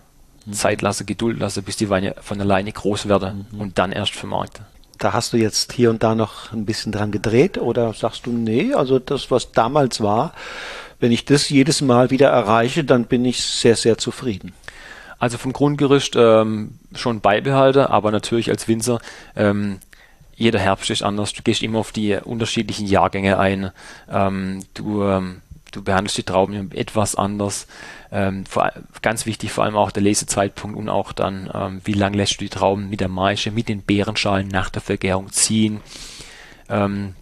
Mhm. Zeit lasse, Geduld lasse, bis die Weine von alleine groß werden mhm. und dann erst vermarkte. Da hast du jetzt hier und da noch ein bisschen dran gedreht oder sagst du, nee, also das, was damals war, wenn ich das jedes Mal wieder erreiche, dann bin ich sehr, sehr zufrieden. Also vom Grundgerüst ähm, schon beibehalte, aber natürlich als Winzer ähm, jeder Herbst ist anders. Du gehst immer auf die unterschiedlichen Jahrgänge ein. Ähm, du ähm, du behandelst die Trauben etwas anders. Ähm, vor, ganz wichtig vor allem auch der Lesezeitpunkt und auch dann, ähm, wie lange lässt du die Trauben mit der Maische, mit den Beerenschalen nach der Vergärung ziehen. Ähm,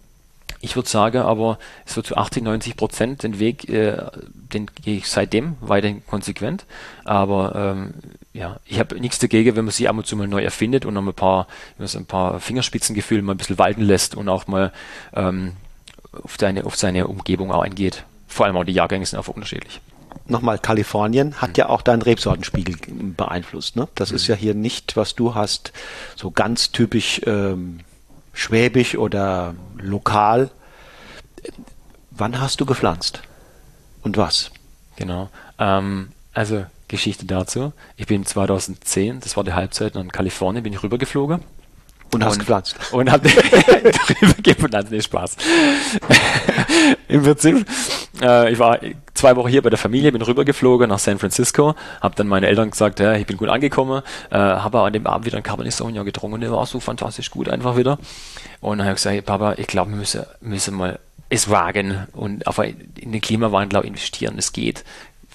ich würde sagen, aber so zu 80, 90 Prozent den Weg, äh, den gehe ich seitdem weiterhin konsequent. Aber ähm, ja, ich habe nichts dagegen, wenn man sich ab und zu mal neu erfindet und noch ein paar, ein paar Fingerspitzengefühle mal ein bisschen walten lässt und auch mal ähm, auf, seine, auf seine Umgebung auch eingeht vor allem auch die Jahrgänge sind einfach unterschiedlich. Nochmal, Kalifornien hat mhm. ja auch deinen Rebsortenspiegel beeinflusst. Ne? Das mhm. ist ja hier nicht, was du hast, so ganz typisch ähm, schwäbisch oder lokal. Wann hast du gepflanzt? Und was? Genau. Ähm, also Geschichte dazu. Ich bin 2010, das war die Halbzeit in Kalifornien, bin ich rübergeflogen und hast und, gepflanzt. Und hab <laughs> gepflanzt. Nee, Spaß. <laughs> Im Prinzip, äh, ich war zwei Wochen hier bei der Familie, bin rübergeflogen nach San Francisco, habe dann meine Eltern gesagt, ja, ich bin gut angekommen, äh, habe an dem Abend wieder ein Cabernet Sauvignon getrunken und der war so fantastisch gut einfach wieder. Und dann habe ich gesagt, hey, Papa, ich glaube, wir müssen, müssen mal es wagen und auf in den Klimawandel investieren. Es geht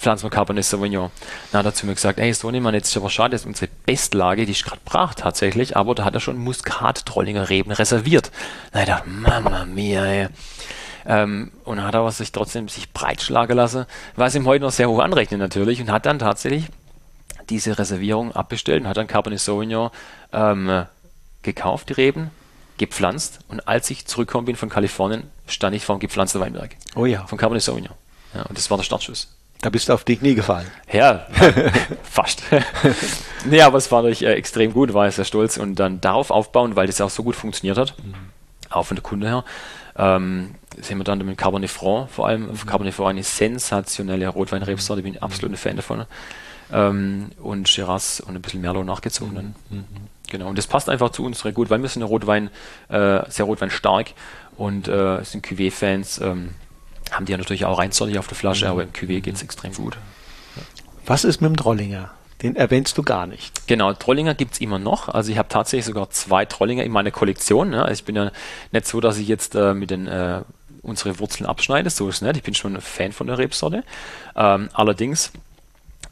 pflanzen wir Cabernet Sauvignon. Dann hat er zu mir gesagt, ey Sohnemann, jetzt ist aber schade, dass unsere Bestlage, die ist gerade brach tatsächlich, aber da hat er schon Muskat-Trollinger Reben reserviert. Da ich dachte, Mama mia, ey. Ähm, und hat aber sich trotzdem sich breitschlagen lassen, was ihm heute noch sehr hoch anrechnet natürlich und hat dann tatsächlich diese Reservierung abbestellt und hat dann Cabernet Sauvignon ähm, gekauft, die Reben, gepflanzt und als ich zurückgekommen bin von Kalifornien, stand ich vor dem gepflanzten Weinberg. Oh ja. Von Cabernet Sauvignon. Ja, und das war der Startschuss. Da bist du auf die Knie gefallen. Ja, fast. <laughs> nee, aber es war natürlich äh, extrem gut, war ich sehr stolz und dann darauf aufbauen, weil das auch so gut funktioniert hat, mhm. auch von der Kunde her. Ähm, sehen wir dann mit Cabernet Franc, vor allem mhm. Cabernet Franc eine sensationelle Rotwein-Rebsorte, bin ich absolut ein Fan davon. Ähm, und Shiraz und ein bisschen Merlot nachgezogen. Dann. Mhm. mhm. Genau, und das passt einfach zu uns sehr gut, weil wir sind Rotwein, äh, sehr Rotwein stark und äh, sind Cuvée-Fans. Ähm, haben die ja natürlich auch reinzollig auf der Flasche, mhm. aber im Cuvée geht es extrem gut. Was ist mit dem Trollinger? Den erwähnst du gar nicht. Genau, Trollinger gibt es immer noch. Also ich habe tatsächlich sogar zwei Trollinger in meiner Kollektion. Ne? Also ich bin ja nicht so, dass ich jetzt äh, mit den äh, unsere Wurzeln abschneide, so ist es nicht. Ich bin schon ein Fan von der Rebsorte. Ähm, allerdings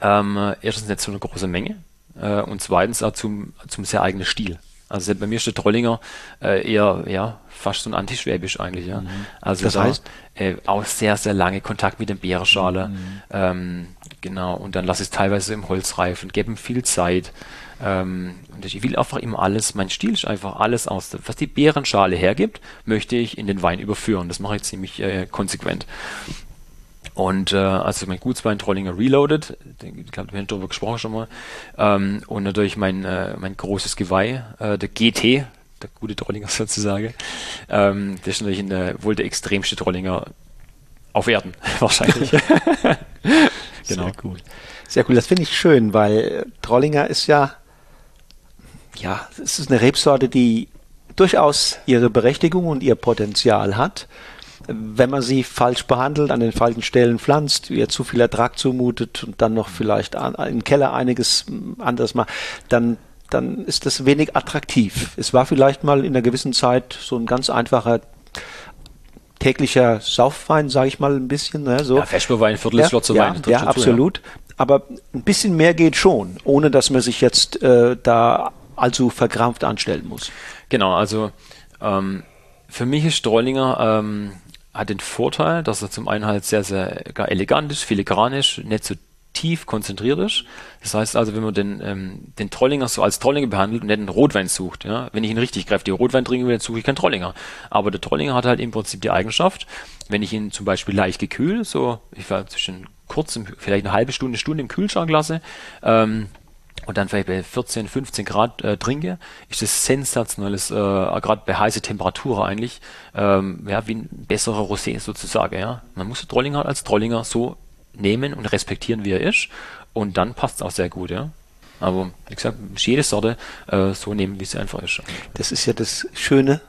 ähm, erstens nicht so eine große Menge äh, und zweitens auch zum, zum sehr eigenen Stil. Also bei mir der Trollinger äh, eher ja fast so ein Antischwäbisch eigentlich, ja. Mhm. Also das da, heißt äh, auch sehr sehr lange Kontakt mit dem Bärenschale, mhm. ähm, genau. Und dann lasse ich es teilweise im Holz reifen, gebe ihm viel Zeit. Ähm, und ich will einfach immer alles, mein Stil ist einfach alles aus, was die Bärenschale hergibt, möchte ich in den Wein überführen. Das mache ich ziemlich äh, konsequent. Und äh, also mein Gutswein Trollinger Reloaded, ich glaube, wir haben darüber gesprochen schon mal. Ähm, und natürlich mein, äh, mein großes Geweih, äh, der GT, der gute Trollinger <laughs> sozusagen. Ähm, das ist natürlich in der, wohl der extremste Trollinger auf Erden, <laughs> wahrscheinlich. <laughs> genau. Sehr cool. Sehr cool, das finde ich schön, weil Trollinger ist ja, ja, es ist eine Rebsorte, die durchaus ihre Berechtigung und ihr Potenzial hat wenn man sie falsch behandelt, an den falschen Stellen pflanzt, ihr zu viel Ertrag zumutet und dann noch vielleicht an, im Keller einiges anders macht, dann dann ist das wenig attraktiv. Es war vielleicht mal in einer gewissen Zeit so ein ganz einfacher täglicher Saufwein, sage ich mal ein bisschen. Ne, so. Ja, Feschberwein, Viertelslot ja, Wein. Ja, ja absolut. Ja. Aber ein bisschen mehr geht schon, ohne dass man sich jetzt äh, da allzu verkrampft anstellen muss. Genau, also ähm, für mich ist Strollinger ähm, hat den Vorteil, dass er zum einen halt sehr, sehr elegant ist, filigranisch, nicht so tief konzentriert ist. Das heißt also, wenn man den, ähm, den Trollinger so als Trollinger behandelt und nicht einen Rotwein sucht, ja, wenn ich einen richtig kräftigen Rotwein trinken will, dann suche ich keinen Trollinger. Aber der Trollinger hat halt im Prinzip die Eigenschaft, wenn ich ihn zum Beispiel leicht gekühlt, so, ich war zwischen kurzem, vielleicht eine halbe Stunde, Stunde im Kühlschrank lasse, ähm, und dann vielleicht bei 14, 15 Grad äh, trinke, ist das sensationelles, äh, gerade bei heißer Temperatur eigentlich, ähm, ja, wie ein besserer Rosé sozusagen, ja. Man muss Trollinger als Trollinger so nehmen und respektieren, wie er ist, und dann passt es auch sehr gut, ja. Aber wie gesagt, jede Sorte äh, so nehmen, wie sie einfach ist. Das ist ja das Schöne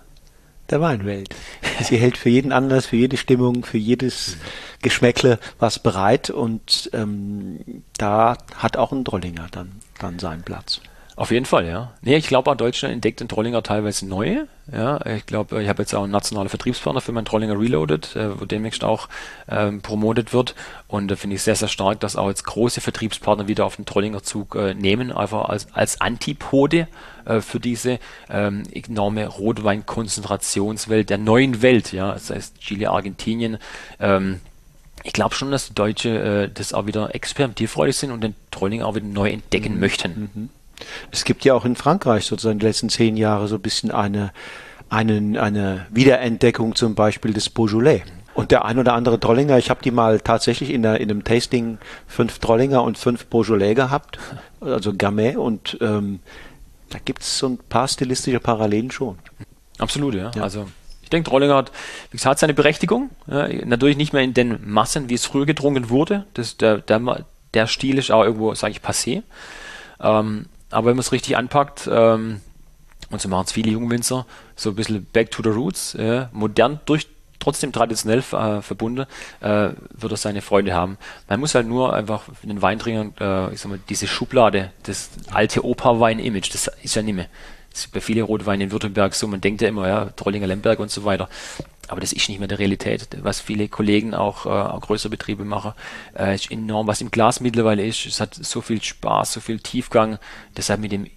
der Weinwelt. Sie hält für jeden Anlass, für jede Stimmung, für jedes Geschmäckle was bereit und ähm, da hat auch ein Drollinger dann, dann seinen Platz. Auf jeden Fall, ja. Nee, ich glaube auch Deutschland entdeckt den Trollinger teilweise neu. Ja, ich glaube, ich habe jetzt auch einen nationalen Vertriebspartner für meinen Trollinger Reloaded, äh, wo demnächst auch ähm, promotet wird. Und da finde ich sehr, sehr stark, dass auch jetzt große Vertriebspartner wieder auf den Trollinger Zug äh, nehmen, einfach als, als Antipode äh, für diese ähm, enorme Rotweinkonzentrationswelt der neuen Welt, ja. Das heißt Chile, Argentinien, ähm, ich glaube schon, dass die Deutsche äh, das auch wieder experimentierfreudig sind und den Trolling auch wieder neu entdecken mhm. möchten. Mhm. Es gibt ja auch in Frankreich sozusagen die letzten zehn Jahre so ein bisschen eine, eine, eine Wiederentdeckung zum Beispiel des Beaujolais. Und der ein oder andere Trollinger, ich habe die mal tatsächlich in, der, in einem Tasting fünf Trollinger und fünf Beaujolais gehabt, also Gamay, und ähm, da gibt es so ein paar stilistische Parallelen schon. Absolut, ja. ja. Also ich denke, Trollinger hat, wie gesagt, seine Berechtigung. Ja, natürlich nicht mehr in den Massen, wie es früher getrunken wurde. Das, der, der, der Stil ist auch irgendwo, sage ich, passé. Ähm, aber wenn man es richtig anpackt, ähm, und so machen es viele Jungwinzer, so ein bisschen back to the roots, äh, modern durch trotzdem traditionell äh, verbunden, äh, wird er seine Freunde haben. Man muss halt nur einfach in den Weintrinkern, äh, ich sag mal, diese Schublade, das alte Opa-Wein-Image, das ist ja nicht mehr. Das ist bei vielen Rotweinen in Württemberg so, man denkt ja immer, ja, Trollinger Lemberg und so weiter. Aber das ist nicht mehr der Realität. Was viele Kollegen auch, äh, auch größere Betriebe machen, äh, ist enorm, was im Glas mittlerweile ist. Es hat so viel Spaß, so viel Tiefgang. Deshalb mit dem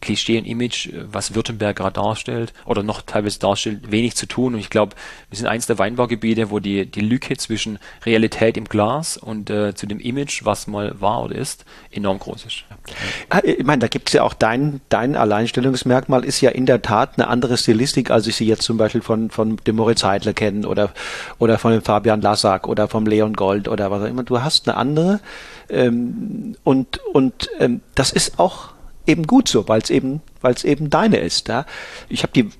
Klischee und Image, was Württemberg gerade darstellt oder noch teilweise darstellt, wenig zu tun. Und ich glaube, wir sind eins der Weinbaugebiete, wo die, die Lücke zwischen Realität im Glas und äh, zu dem Image, was mal war oder ist, enorm groß ist. Ja. Ich meine, da gibt es ja auch dein, dein Alleinstellungsmerkmal ist ja in der Tat eine andere Stilistik, als ich sie jetzt zum Beispiel von, von dem Moritz Heidler kennen oder, oder von dem Fabian Lassak oder vom Leon Gold oder was auch immer. Du hast eine andere ähm, und, und ähm, das ist auch eben gut so, weil es eben, eben deine ist. Ja? Ich habe die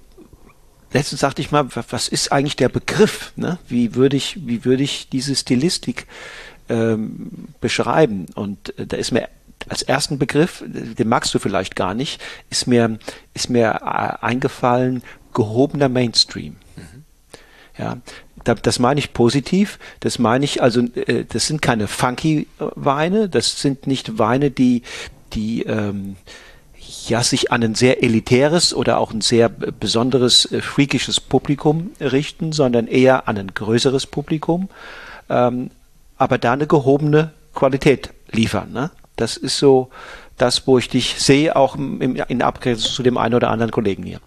letztens sagte ich mal, was ist eigentlich der Begriff? Ne? Wie würde ich, wie würde ich diese Stilistik ähm, beschreiben? Und äh, da ist mir als ersten Begriff, den magst du vielleicht gar nicht, ist mir, ist mir äh, eingefallen, gehobener Mainstream. Ja, das meine ich positiv. Das meine ich also, äh, das sind keine funky Weine. Das sind nicht Weine, die die ähm, ja sich an ein sehr elitäres oder auch ein sehr besonderes äh, freakisches Publikum richten, sondern eher an ein größeres Publikum, ähm, aber da eine gehobene Qualität liefern. Ne? Das ist so das, wo ich dich sehe, auch im, in Abgrenzung zu dem einen oder anderen Kollegen hier.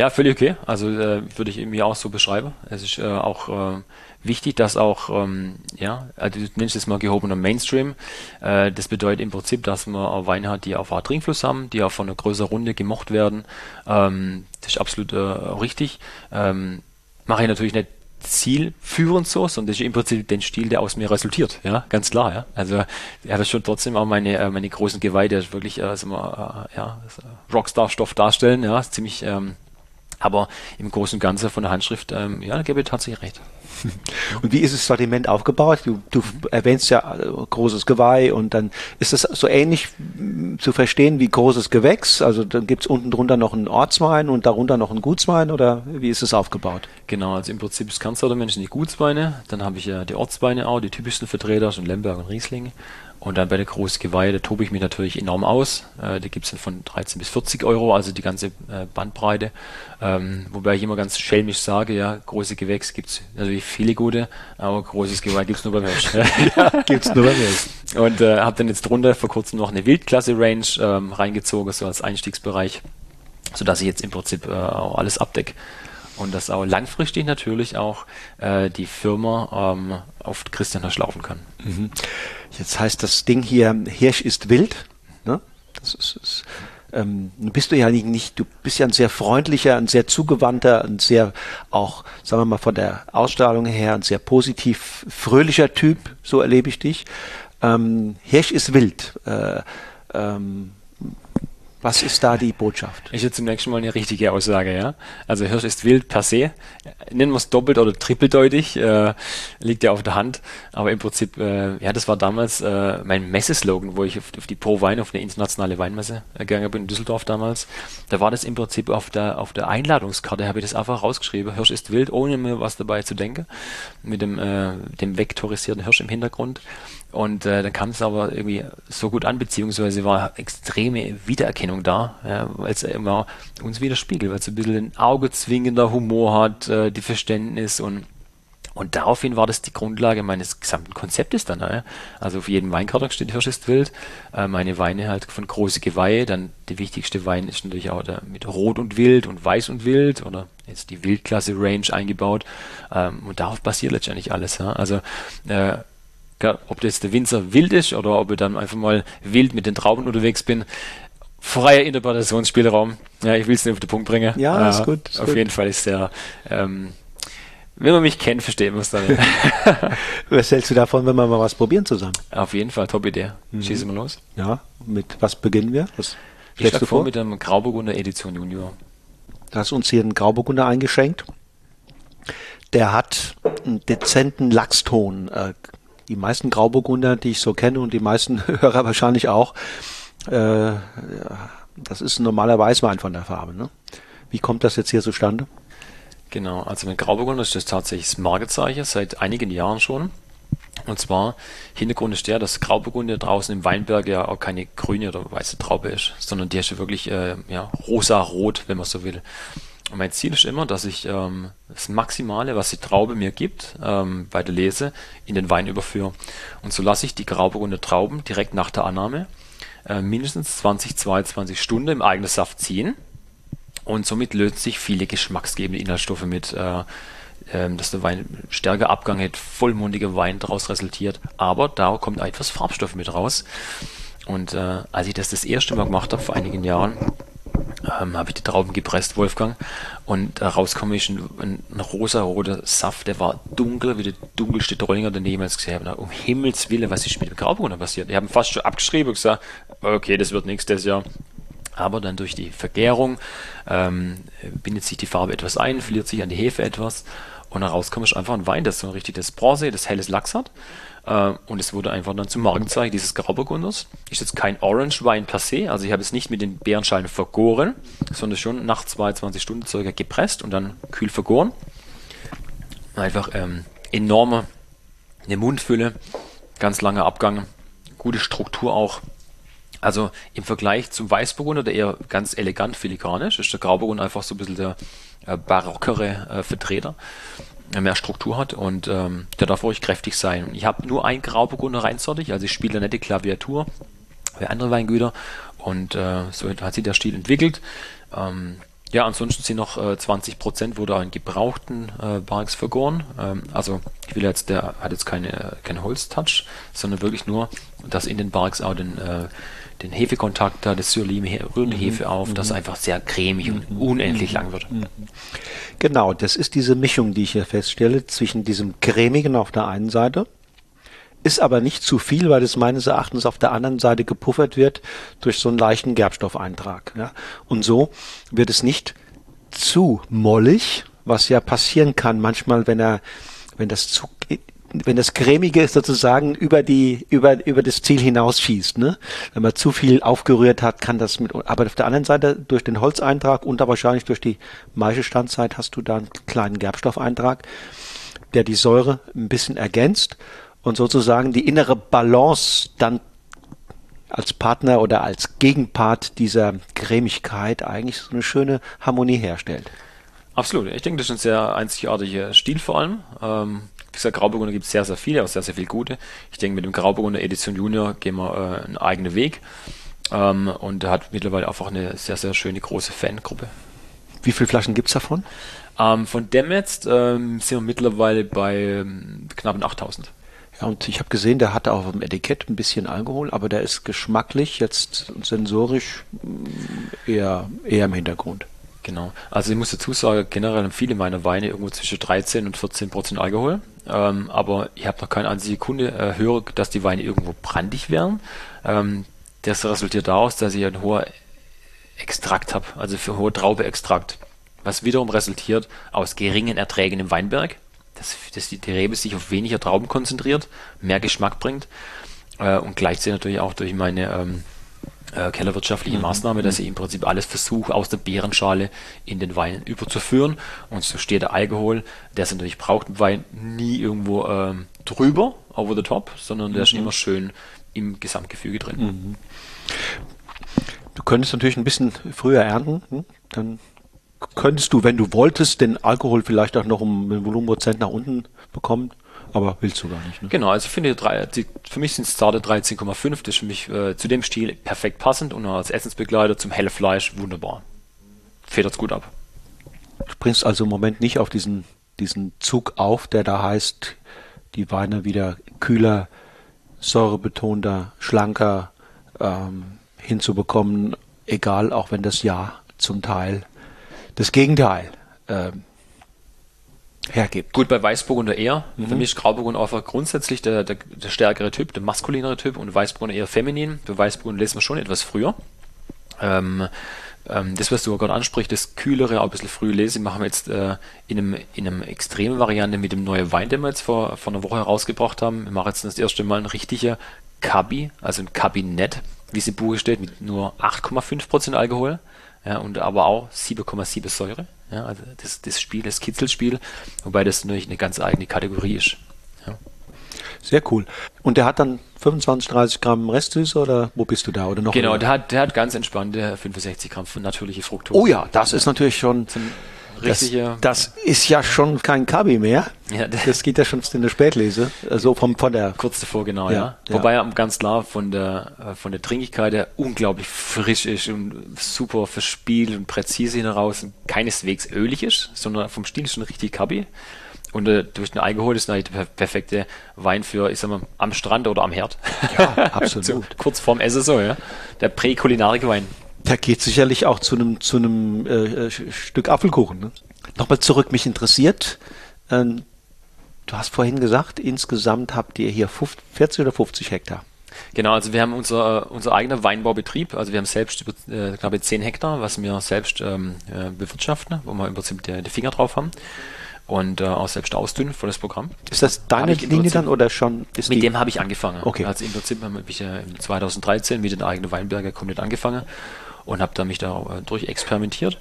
Ja, völlig okay. Also äh, würde ich mir auch so beschreiben. Es ist äh, auch äh, wichtig, dass auch, ähm, ja, also du nennst es mal gehobener Mainstream. Äh, das bedeutet im Prinzip, dass man auch Weine hat, die auf Trinkfluss haben, die auch von einer größeren Runde gemocht werden. Ähm, das ist absolut äh, richtig. Ähm, mache ich natürlich nicht zielführend so, sondern das ist im Prinzip den Stil, der aus mir resultiert, ja, ganz klar, ja. Also er hat schon trotzdem auch meine, äh, meine großen Geweihe, der wirklich, äh, äh, ja, Rockstar-Stoff darstellen, ja, ziemlich, ähm, aber im Großen und Ganzen von der Handschrift, ähm, ja, da gebe ich tatsächlich recht. <laughs> Und wie ist das Sortiment aufgebaut? Du, du erwähnst ja äh, großes Geweih und dann ist das so ähnlich zu verstehen wie großes Gewächs. Also dann gibt es unten drunter noch einen Ortswein und darunter noch einen Gutswein oder wie ist es aufgebaut? Genau, also im Prinzip das Kernsortiment sind die Gutsweine, dann habe ich ja die Ortsweine auch, die typischsten Vertreter, schon Lemberg und Riesling. Und dann bei der Großgeweihe, da tobe ich mich natürlich enorm aus. Äh, da gibt es dann von 13 bis 40 Euro, also die ganze äh, Bandbreite. Ähm, wobei ich immer ganz schelmisch sage, ja, große Gewächs gibt es natürlich viele gute, aber großes Geweih gibt es nur beim Hirsch. <laughs> ja, gibt es nur beim Hirsch. Und äh, habe dann jetzt drunter vor kurzem noch eine Wildklasse-Range ähm, reingezogen, so als Einstiegsbereich, sodass ich jetzt im Prinzip äh, auch alles abdecke und dass auch langfristig natürlich auch äh, die Firma ähm, auf Christian Hirsch laufen kann. Mhm. Jetzt heißt das Ding hier, Hirsch ist wild. Ne? Das ist, ist ähm, bist du ja nicht, du bist ja ein sehr freundlicher, ein sehr zugewandter, ein sehr auch, sagen wir mal, von der Ausstrahlung her ein sehr positiv fröhlicher Typ, so erlebe ich dich. Ähm, Hirsch ist wild. Äh, ähm, was ist da die Botschaft? Ich hätte zunächst mal eine richtige Aussage, ja. Also Hirsch ist wild per se. Nennen wir es doppelt oder trippeldeutig, äh, liegt ja auf der Hand. Aber im Prinzip, äh, ja, das war damals äh, mein Messeslogan, wo ich auf, auf die Pro Wein, auf eine internationale Weinmesse gegangen bin, in Düsseldorf damals. Da war das im Prinzip auf der, auf der Einladungskarte, habe ich das einfach rausgeschrieben. Hirsch ist wild, ohne mir was dabei zu denken. Mit dem, äh, dem vektorisierten Hirsch im Hintergrund. Und äh, dann kam es aber irgendwie so gut an, beziehungsweise war extreme Wiedererkennung da, ja, weil es immer uns widerspiegelt, weil es ein bisschen ein augezwingender Humor hat, äh, die Verständnis und und daraufhin war das die Grundlage meines gesamten Konzeptes dann. Ja. Also auf jedem Weinkarton steht Hirsch ist wild. Äh, meine Weine halt von große Geweihe. Dann die wichtigste Wein ist natürlich auch der mit Rot und Wild und Weiß und Wild oder jetzt die Wildklasse Range eingebaut. Ähm, und darauf basiert letztendlich alles. Ja. Also äh, ja, ob das der Winzer wild ist oder ob ich dann einfach mal wild mit den Trauben unterwegs bin. Freier Interpretationsspielraum. Ja, ich will es nicht auf den Punkt bringen. Ja, äh, ist gut. Ist auf gut. jeden Fall ist der, ähm, wenn man mich kennt, versteht man es dann. <laughs> was hältst du davon, wenn wir mal was probieren zusammen? Auf jeden Fall, top Idee. Mhm. Schießen wir los. Ja, mit was beginnen wir? Was ich schlage vor mit einem Grauburgunder Edition Junior. Du hast uns hier einen Grauburgunder eingeschenkt. Der hat einen dezenten Lachston. Äh, die meisten Grauburgunder, die ich so kenne und die meisten <laughs> Hörer wahrscheinlich auch, äh, das ist ein normaler Weißwein von der Farbe. Ne? Wie kommt das jetzt hier zustande? Genau, also mit Grauburgunder ist das tatsächlich das Markezeichen seit einigen Jahren schon. Und zwar, Hintergrund ist der, dass Grauburgunder draußen im Weinberg ja auch keine grüne oder weiße Traube ist, sondern die ist ja wirklich äh, ja, rosa-rot, wenn man so will. Mein Ziel ist immer, dass ich ähm, das Maximale, was die Traube mir gibt, ähm, bei der Lese, in den Wein überführe. Und so lasse ich die Grauburgunder Trauben direkt nach der Annahme äh, mindestens 20, 22 Stunden im eigenen Saft ziehen. Und somit lösen sich viele geschmacksgebende Inhaltsstoffe mit, äh, äh, dass der Wein stärker Abgang hat, vollmundiger Wein daraus resultiert. Aber da kommt etwas Farbstoff mit raus. Und äh, als ich das das erste Mal gemacht habe, vor einigen Jahren, ähm, habe ich die Trauben gepresst, Wolfgang. Und äh, rauskomme ich ein, ein, ein rosa-roter Saft, der war dunkel, wie der dunkelste Trollinger, den ich jemals gesehen habe. Um Himmels Willen, was ist mit dem Grauburgunder passiert? Ich habe fast schon abgeschrieben und gesagt, okay, das wird nichts das Jahr. Aber dann durch die Vergärung ähm, bindet sich die Farbe etwas ein, verliert sich an die Hefe etwas und daraus kommt einfach ein Wein, das so ein richtiges Bronze, das helles Lachs hat. Äh, und es wurde einfach dann zum Markenzeichen dieses Grauburgunders. Ist jetzt kein Orange Wein per se, also ich habe es nicht mit den Beerenschalen vergoren, sondern schon nach 22 Stunden circa gepresst und dann kühl vergoren. Einfach ähm, enorme eine Mundfülle, ganz langer Abgang, gute Struktur auch. Also im Vergleich zum Weißburgunder, der eher ganz elegant filigranisch ist, der Grauburgunder einfach so ein bisschen der äh, barockere äh, Vertreter mehr Struktur hat und ähm, der darf ruhig kräftig sein. Ich habe nur ein Grauburgunder reinsortig, also ich spiele nicht die Klaviatur. bei anderen Weingüter. Und äh, so hat sich der Stil entwickelt. Ähm, ja, ansonsten sind noch äh, 20 Prozent wurde auch in gebrauchten äh, Barrix vergoren. Ähm, also ich will jetzt, der hat jetzt keine, keine Holztouch, sondern wirklich nur, dass in den Barrix auch den, äh, den Hefekontakt da, das Syrlim rührt die mhm. Hefe auf, mhm. dass es einfach sehr cremig und mhm. unendlich lang wird. Mhm. Genau, das ist diese Mischung, die ich hier feststelle, zwischen diesem cremigen auf der einen Seite ist aber nicht zu viel, weil es meines Erachtens auf der anderen Seite gepuffert wird durch so einen leichten Gerbstoffeintrag. Ja? Und so wird es nicht zu mollig, was ja passieren kann manchmal, wenn er, wenn das zu, wenn das cremige sozusagen über die über über das Ziel hinausschießt, ne? Wenn man zu viel aufgerührt hat, kann das mit. Aber auf der anderen Seite durch den Holzeintrag und wahrscheinlich durch die Maischestandzeit hast du da einen kleinen Gerbstoffeintrag, der die Säure ein bisschen ergänzt und sozusagen die innere Balance dann als Partner oder als Gegenpart dieser Cremigkeit eigentlich so eine schöne Harmonie herstellt. Absolut. Ich denke, das ist ein sehr einzigartiger Stil vor allem. Ähm, gesagt, Grauburgunder gibt es sehr, sehr viele, auch sehr, sehr viele gute. Ich denke, mit dem Grauburgunder Edition Junior gehen wir äh, einen eigenen Weg. Ähm, und er hat mittlerweile einfach eine sehr, sehr schöne große Fangruppe. Wie viele Flaschen gibt es davon? Ähm, von dem jetzt ähm, sind wir mittlerweile bei ähm, knapp 8000. Ja, und ich habe gesehen, der hatte auf dem Etikett ein bisschen Alkohol, aber der ist geschmacklich, jetzt sensorisch mm, eher, eher im Hintergrund. Genau. Also ich muss dazu sagen, generell haben viele meiner Weine irgendwo zwischen 13 und 14 Prozent Alkohol. Ähm, aber ich habe noch keine einzige Kunde äh, höre, dass die Weine irgendwo brandig wären. Ähm, das resultiert daraus, dass ich einen hohen Extrakt habe, also für hohe Traubeextrakt, was wiederum resultiert aus geringen Erträgen im Weinberg dass, dass die, die Rebe sich auf weniger Trauben konzentriert, mehr Geschmack bringt äh, und gleichzeitig natürlich auch durch meine ähm, äh, kellerwirtschaftliche mhm. Maßnahme, dass mhm. ich im Prinzip alles versuche, aus der Beerenschale in den Wein überzuführen. Und so steht der Alkohol, der es natürlich braucht im Wein, nie irgendwo ähm, drüber, over the top, sondern der mhm. ist immer schön im Gesamtgefüge drin. Mhm. Du könntest natürlich ein bisschen früher ernten, hm? dann könntest du, wenn du wolltest, den Alkohol vielleicht auch noch um einen Volumenprozent nach unten bekommen, aber willst du gar nicht. Ne? Genau, also ich finde, drei, die, für mich sind es zarte 13,5, das ist für mich äh, zu dem Stil perfekt passend und als Essensbegleiter zum helle Fleisch wunderbar. Federt es gut ab. Du bringst also im Moment nicht auf diesen, diesen Zug auf, der da heißt, die Weine wieder kühler, säurebetonter, schlanker ähm, hinzubekommen, egal, auch wenn das Jahr zum Teil das Gegenteil äh, hergibt. Gut, bei Weißburgunder eher. Mhm. Für mich ist Grauburgunder einfach grundsätzlich der, der, der, stärkere Typ, der maskulinere Typ und Weißburgunder eher feminin. Bei Weißburgunder lesen wir schon etwas früher. Ähm, ähm, das, was du gerade ansprichst, das kühlere, auch ein bisschen früh lesen, machen wir jetzt äh, in, einem, in einem extremen Variante mit dem neuen Wein, den wir jetzt vor, vor einer Woche herausgebracht haben. Wir machen jetzt das erste Mal ein richtiger Kabi, also ein Kabinett, wie es im Buch steht, mit nur 8,5% Alkohol ja, und aber auch 7,7 Säure. Ja, also das, das Spiel, das Kitzelspiel, wobei das natürlich eine ganz eigene Kategorie ist. Ja. Sehr cool. Und der hat dann 25, 30 Gramm Restsüße oder wo bist du da oder noch? Genau, der hat, der hat ganz entspannte 65 Gramm natürliche Fructose. Oh ja, das ist natürlich schon richtige. Das, das, ist ja schon kein Kabi mehr. Ja, das geht ja schon in der Spätlese. Also vom, von der. Kurz davor, genau, ja. ja. Wobei er ganz klar von der, äh, von der Trinkigkeit her unglaublich frisch ist und super verspielt und präzise hinaus und keineswegs ölig ist, sondern vom Stil schon richtig Kabi. Und äh, durch den Alkohol ist natürlich der perfekte Wein für, ich sag mal, am Strand oder am Herd. Ja, absolut. <laughs> so, kurz vorm Essen so, ja. Der Präkulinarik-Wein. Der geht sicherlich auch zu einem zu einem äh, äh, Stück Apfelkuchen. Ne? Nochmal zurück, mich interessiert. Ähm, du hast vorhin gesagt, insgesamt habt ihr hier 50, 40 oder 50 Hektar. Genau, also wir haben unser, äh, unser eigener Weinbaubetrieb, also wir haben selbst äh, glaube ich, 10 Hektar, was wir selbst ähm, äh, bewirtschaften, wo wir im Prinzip die, die Finger drauf haben und äh, auch selbst ausdünnen für das Programm. Ist das deine Linie dann oder schon? mit dem habe ich angefangen. Okay. Also im Prinzip habe ich ja 2013 mit den eigenen Weinberger komplett angefangen und habe da mich da äh, durch experimentiert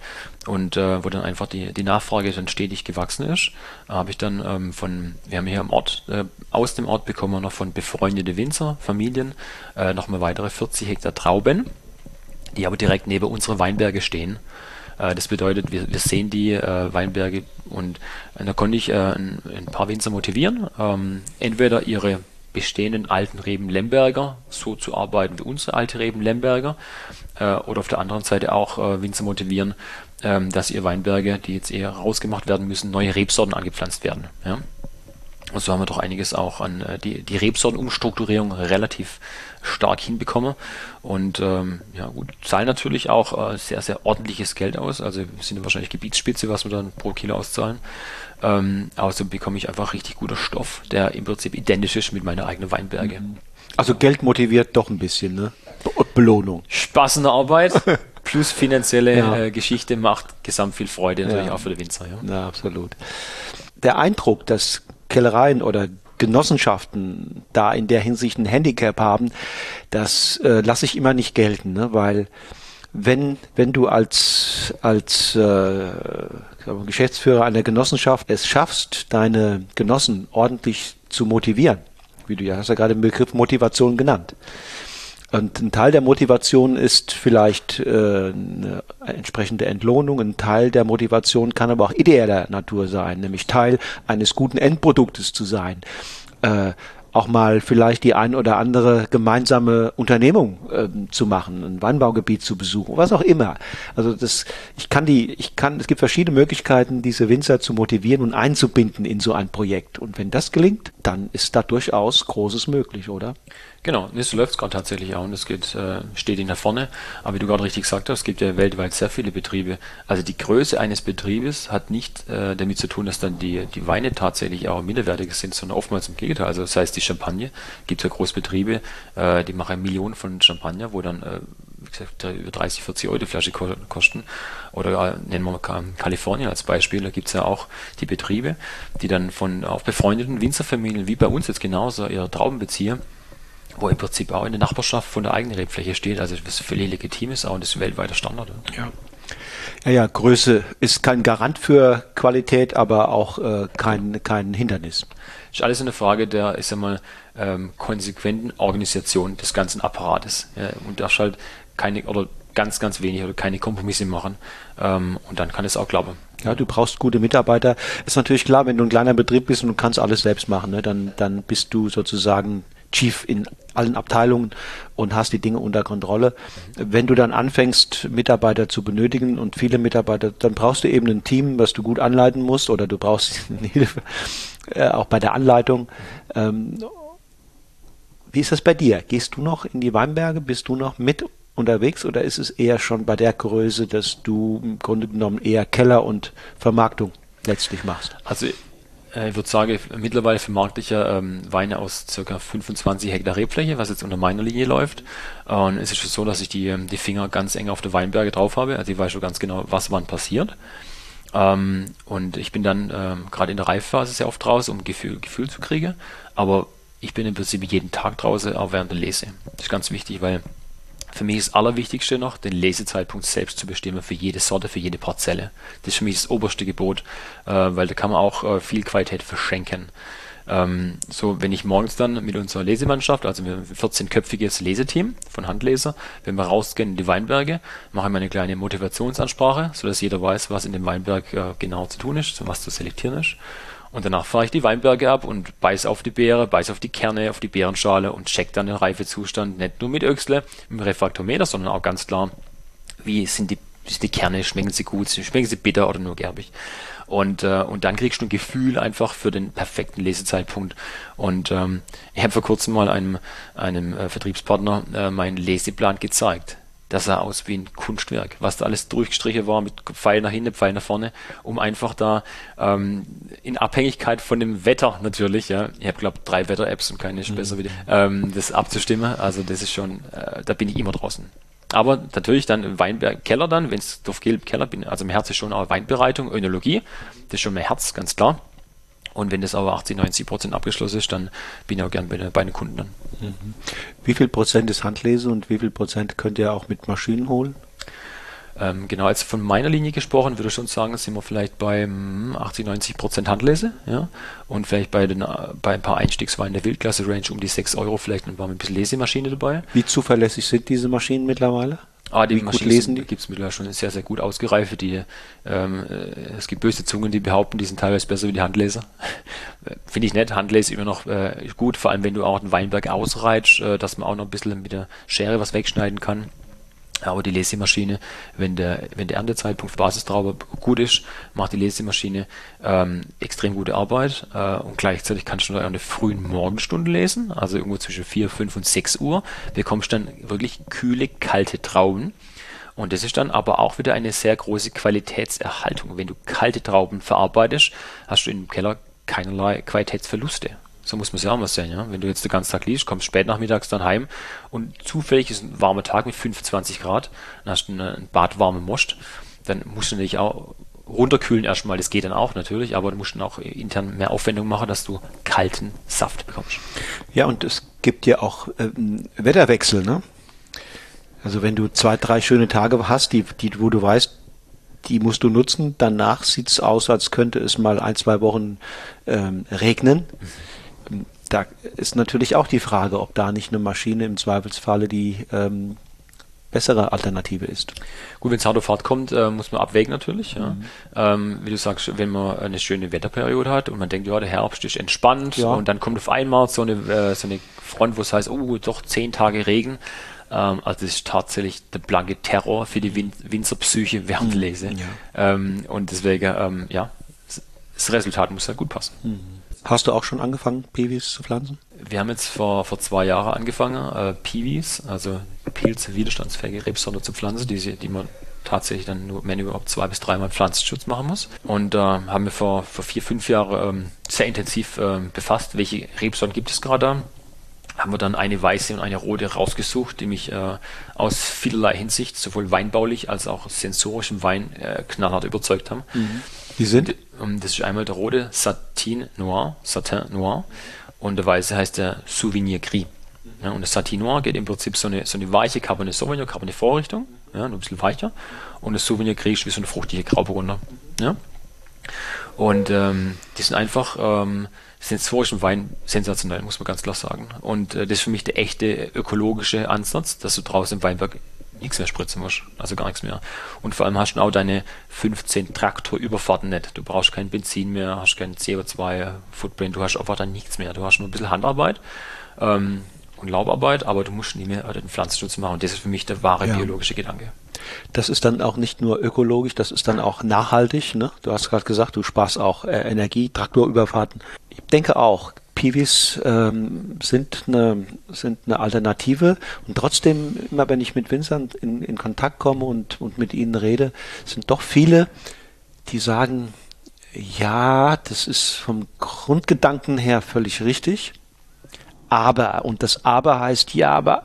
und äh, wo dann einfach die, die Nachfrage dann stetig gewachsen ist, habe ich dann ähm, von, wir haben hier im Ort, äh, aus dem Ort bekommen wir noch von befreundete Winzer, Familien, äh, nochmal weitere 40 Hektar Trauben, die aber direkt neben unsere Weinberge stehen. Äh, das bedeutet, wir, wir sehen die äh, Weinberge und äh, da konnte ich äh, ein, ein, paar Winzer motivieren, ähm, entweder ihre bestehenden alten Reben Lemberger so zu arbeiten wie unsere alte Reben Lemberger äh, oder auf der anderen Seite auch äh, Winzer motivieren, ähm, dass ihr Weinberge, die jetzt eher rausgemacht werden müssen, neue Rebsorten angepflanzt werden. Ja? Und so haben wir doch einiges auch an äh, die, die Rebsortenumstrukturierung relativ stark hinbekommen. Und ähm, ja gut, zahlen natürlich auch äh, sehr, sehr ordentliches Geld aus. Also wir sind wahrscheinlich Gebietsspitze, was wir dann pro Kilo auszahlen. Ähm, so bekomme ich einfach richtig guter Stoff, der im Prinzip identisch ist mit meiner eigenen Weinberge. Mhm. Also Geld motiviert doch ein bisschen, ne? Belohnung. Spaß in der Arbeit <laughs> plus finanzielle ja. äh, Geschichte macht gesamt viel Freude natürlich ja. auch für den Winzer. Ja. ja, absolut. Der Eindruck, dass Kellereien oder Genossenschaften da in der Hinsicht ein Handicap haben, das äh, lasse ich immer nicht gelten, ne? weil wenn, wenn du als, als äh, Geschäftsführer einer Genossenschaft es schaffst, deine Genossen ordentlich zu motivieren, wie du ja hast ja gerade den Begriff Motivation genannt, und ein Teil der Motivation ist vielleicht äh, eine entsprechende Entlohnung. Ein Teil der Motivation kann aber auch ideeller Natur sein, nämlich Teil eines guten Endproduktes zu sein. Äh, auch mal vielleicht die ein oder andere gemeinsame Unternehmung äh, zu machen, ein Weinbaugebiet zu besuchen, was auch immer. Also das, ich kann die, ich kann, es gibt verschiedene Möglichkeiten, diese Winzer zu motivieren und einzubinden in so ein Projekt. Und wenn das gelingt, dann ist da durchaus Großes möglich, oder? Genau, das läuft gerade tatsächlich auch und es geht, äh, steht in der Vorne. Aber wie du gerade richtig gesagt hast, es gibt ja weltweit sehr viele Betriebe. Also die Größe eines Betriebes hat nicht äh, damit zu tun, dass dann die, die Weine tatsächlich auch minderwertig sind, sondern oftmals im Gegenteil. Also das heißt, die Champagne, gibt ja Großbetriebe, äh, die machen Millionen von Champagner, wo dann äh, wie gesagt, über 30, 40 Euro die Flasche kosten. Oder äh, nennen wir mal Kalifornien als Beispiel, da gibt es ja auch die Betriebe, die dann von auch befreundeten Winzerfamilien, wie bei uns jetzt genauso, ihre Trauben beziehen wo im Prinzip auch in der Nachbarschaft von der eigenen Rebfläche steht. Also was völlig legitim ist auch und das ist weltweiter Standard. Ja. Ja, ja, Größe ist kein Garant für Qualität, aber auch äh, kein, kein Hindernis. Ist alles eine Frage der, ich sag mal, ähm, konsequenten Organisation des ganzen Apparates. Ja, und darfst halt keine oder ganz, ganz wenig oder keine Kompromisse machen. Ähm, und dann kann es auch klappen. Ja, du brauchst gute Mitarbeiter. Ist natürlich klar, wenn du ein kleiner Betrieb bist und du kannst alles selbst machen, ne, dann, dann bist du sozusagen Chief in allen Abteilungen und hast die Dinge unter Kontrolle. Wenn du dann anfängst, Mitarbeiter zu benötigen und viele Mitarbeiter, dann brauchst du eben ein Team, was du gut anleiten musst oder du brauchst <laughs> Hilfe äh, auch bei der Anleitung. Ähm, wie ist das bei dir? Gehst du noch in die Weinberge? Bist du noch mit unterwegs oder ist es eher schon bei der Größe, dass du im Grunde genommen eher Keller und Vermarktung letztlich machst? Also ich würde sagen, mittlerweile vermarkte ich ja ähm, Weine aus ca. 25 Hektar Rebfläche, was jetzt unter meiner Linie läuft. Und es ist schon so, dass ich die, ähm, die Finger ganz eng auf der Weinberge drauf habe. Also ich weiß schon ganz genau, was wann passiert. Ähm, und ich bin dann ähm, gerade in der Reifphase sehr oft draußen, um Gefühl, Gefühl zu kriegen. Aber ich bin im Prinzip jeden Tag draußen, auch während der Lese. Das ist ganz wichtig, weil für mich ist das Allerwichtigste noch, den Lesezeitpunkt selbst zu bestimmen für jede Sorte, für jede Parzelle. Das ist für mich das oberste Gebot, äh, weil da kann man auch äh, viel Qualität verschenken. Ähm, so, wenn ich morgens dann mit unserer Lesemannschaft, also wir haben ein 14-köpfiges Leseteam von Handleser, wenn wir rausgehen in die Weinberge, mache ich eine kleine Motivationsansprache, sodass jeder weiß, was in dem Weinberg äh, genau zu tun ist, was zu selektieren ist. Und danach fahre ich die Weinberge ab und beiß auf die Beere, beiß auf die Kerne, auf die Beerenschale und check dann den Reifezustand nicht nur mit Öchsle, mit dem Refraktometer, sondern auch ganz klar, wie sind die, sind die Kerne, schmecken sie gut, schmecken sie bitter oder nur gerbig. Und, äh, und dann kriegst du ein Gefühl einfach für den perfekten Lesezeitpunkt. Und ähm, ich habe vor kurzem mal einem, einem äh, Vertriebspartner äh, meinen Leseplan gezeigt das sah aus wie ein Kunstwerk, was da alles durchgestrichen war mit Pfeil nach hinten, Pfeil nach vorne, um einfach da ähm, in Abhängigkeit von dem Wetter natürlich, ja, ich habe glaube drei Wetter-Apps und keine ist mhm. besser wie die, ähm, das abzustimmen. Also das ist schon, äh, da bin ich immer draußen. Aber natürlich dann im Weinberg Keller dann, wenn es geht, Keller bin, also im Herz ist schon auch Weinbereitung, Önologie, das ist schon mein Herz, ganz klar. Und wenn das aber 80, 90 Prozent abgeschlossen ist, dann bin ich auch gern bei, bei den Kunden dann. Mhm. Wie viel Prozent ist Handlese und wie viel Prozent könnt ihr auch mit Maschinen holen? Ähm, genau, als von meiner Linie gesprochen, würde ich schon sagen, sind wir vielleicht bei 80, 90 Prozent Handlese, ja, und vielleicht bei, den, bei ein paar Einstiegsweinen der Wildklasse-Range um die 6 Euro vielleicht und war ein bisschen Lesemaschine dabei. Wie zuverlässig sind diese Maschinen mittlerweile? Ah, die Maschinen lesen die? gibt es mittlerweile schon sehr, sehr gut ausgereift. Die, ähm, äh, es gibt böse Zungen, die behaupten, die sind teilweise besser wie die Handleser. <laughs> Finde ich nett. Handleser immer noch äh, gut, vor allem wenn du auch den Weinberg ausreitst, äh, dass man auch noch ein bisschen mit der Schere was wegschneiden kann. Aber die Lesemaschine, wenn der, wenn der Erntezeitpunkt Basistrauber gut ist, macht die Lesemaschine ähm, extrem gute Arbeit äh, und gleichzeitig kannst du noch eine frühen Morgenstunde lesen, also irgendwo zwischen 4, 5 und 6 Uhr, bekommst dann wirklich kühle, kalte Trauben. Und das ist dann aber auch wieder eine sehr große Qualitätserhaltung. Wenn du kalte Trauben verarbeitest, hast du im Keller keinerlei Qualitätsverluste. So muss man es ja auch mal sehen, ja. Wenn du jetzt den ganzen Tag liest, kommst spät nachmittags dann heim und zufällig ist ein warmer Tag mit 25 Grad, dann hast du einen badwarmen Most, dann musst du natürlich auch runterkühlen erstmal, das geht dann auch natürlich, aber du musst dann auch intern mehr Aufwendung machen, dass du kalten Saft bekommst. Ja, und es gibt ja auch ähm, Wetterwechsel, ne? Also wenn du zwei, drei schöne Tage hast, die, die, wo du weißt, die musst du nutzen, danach sieht es aus, als könnte es mal ein, zwei Wochen ähm, regnen. Mhm da ist natürlich auch die Frage, ob da nicht eine Maschine im Zweifelsfalle die ähm, bessere Alternative ist. Gut, wenn es hart auf hart kommt, äh, muss man abwägen natürlich. Ja. Mhm. Ähm, wie du sagst, wenn man eine schöne Wetterperiode hat und man denkt, ja, der Herbst ist entspannt ja. und dann kommt auf einmal so eine, äh, so eine Front, wo es heißt, oh, doch zehn Tage Regen. Ähm, also das ist tatsächlich der blanke Terror für die Win Winzerpsyche <laughs> während mhm. Lese. Ja. Ähm, und deswegen, ähm, ja, das Resultat muss halt gut passen. Mhm. Hast du auch schon angefangen, Piwis zu pflanzen? Wir haben jetzt vor, vor zwei Jahren angefangen, äh, Piwis, also Pilze, widerstandsfähige Rebsorte zu pflanzen, die, die man tatsächlich dann nur, wenn überhaupt zwei bis dreimal Pflanzenschutz machen muss. Und äh, haben wir vor, vor vier, fünf Jahren ähm, sehr intensiv äh, befasst, welche Rebsorten gibt es gerade da. Haben wir dann eine weiße und eine rote rausgesucht, die mich äh, aus vielerlei Hinsicht, sowohl weinbaulich als auch sensorisch im Wein äh, knallhart überzeugt haben. Mhm. Die sind? Und, das ist einmal der rote Satin Noir, Satin Noir, und der weiße heißt der Souvenir Gris. Ja, und das Satin Noir geht im Prinzip so eine, so eine weiche Cabernet Sauvignon, Cabernet Vorrichtung, ja, ein bisschen weicher. Und das Souvenir Gris ist wie so eine fruchtige Grauburgunder. Ja. Und ähm, die sind einfach ähm, sensorisch Wein sensationell, muss man ganz klar sagen. Und äh, das ist für mich der echte ökologische Ansatz, dass du draußen im Weinberg nichts mehr spritzen musst. Also gar nichts mehr. Und vor allem hast du auch deine 15 Traktorüberfahrten nicht. Du brauchst kein Benzin mehr, hast kein CO2-Footprint, du hast einfach dann nichts mehr. Du hast nur ein bisschen Handarbeit ähm, und Laubarbeit, aber du musst nie mehr den Pflanzenschutz machen. Und das ist für mich der wahre ja. biologische Gedanke. Das ist dann auch nicht nur ökologisch, das ist dann auch nachhaltig. Ne? Du hast gerade gesagt, du sparst auch äh, Energie, Traktorüberfahrten. Ich denke auch, Piwis ähm, sind, eine, sind eine Alternative und trotzdem, immer wenn ich mit Winzern in, in Kontakt komme und, und mit ihnen rede, sind doch viele, die sagen, ja, das ist vom Grundgedanken her völlig richtig, aber, und das aber heißt, ja, aber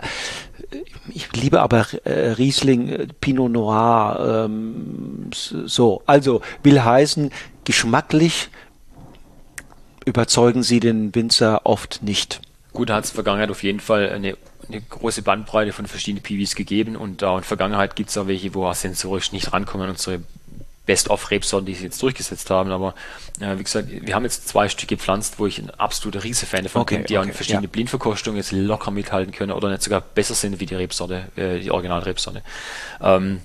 ich liebe aber äh, Riesling, äh, Pinot Noir, ähm, so. Also will heißen, geschmacklich überzeugen sie den Winzer oft nicht. Gut, da hat es in der Vergangenheit auf jeden Fall eine, eine große Bandbreite von verschiedenen PVs gegeben und da in der Vergangenheit gibt es auch welche, wo auch sensorisch nicht rankommen. Unsere Best-of-Rebsorten, die sie jetzt durchgesetzt haben. Aber äh, wie gesagt, wir haben jetzt zwei Stück gepflanzt, wo ich ein absoluter Riese-Fan davon okay, bin, die okay, auch in verschiedene ja. Blindverkostungen jetzt locker mithalten können oder nicht sogar besser sind wie die Rebsorte, äh, die Original-Rebsorte. Ähm,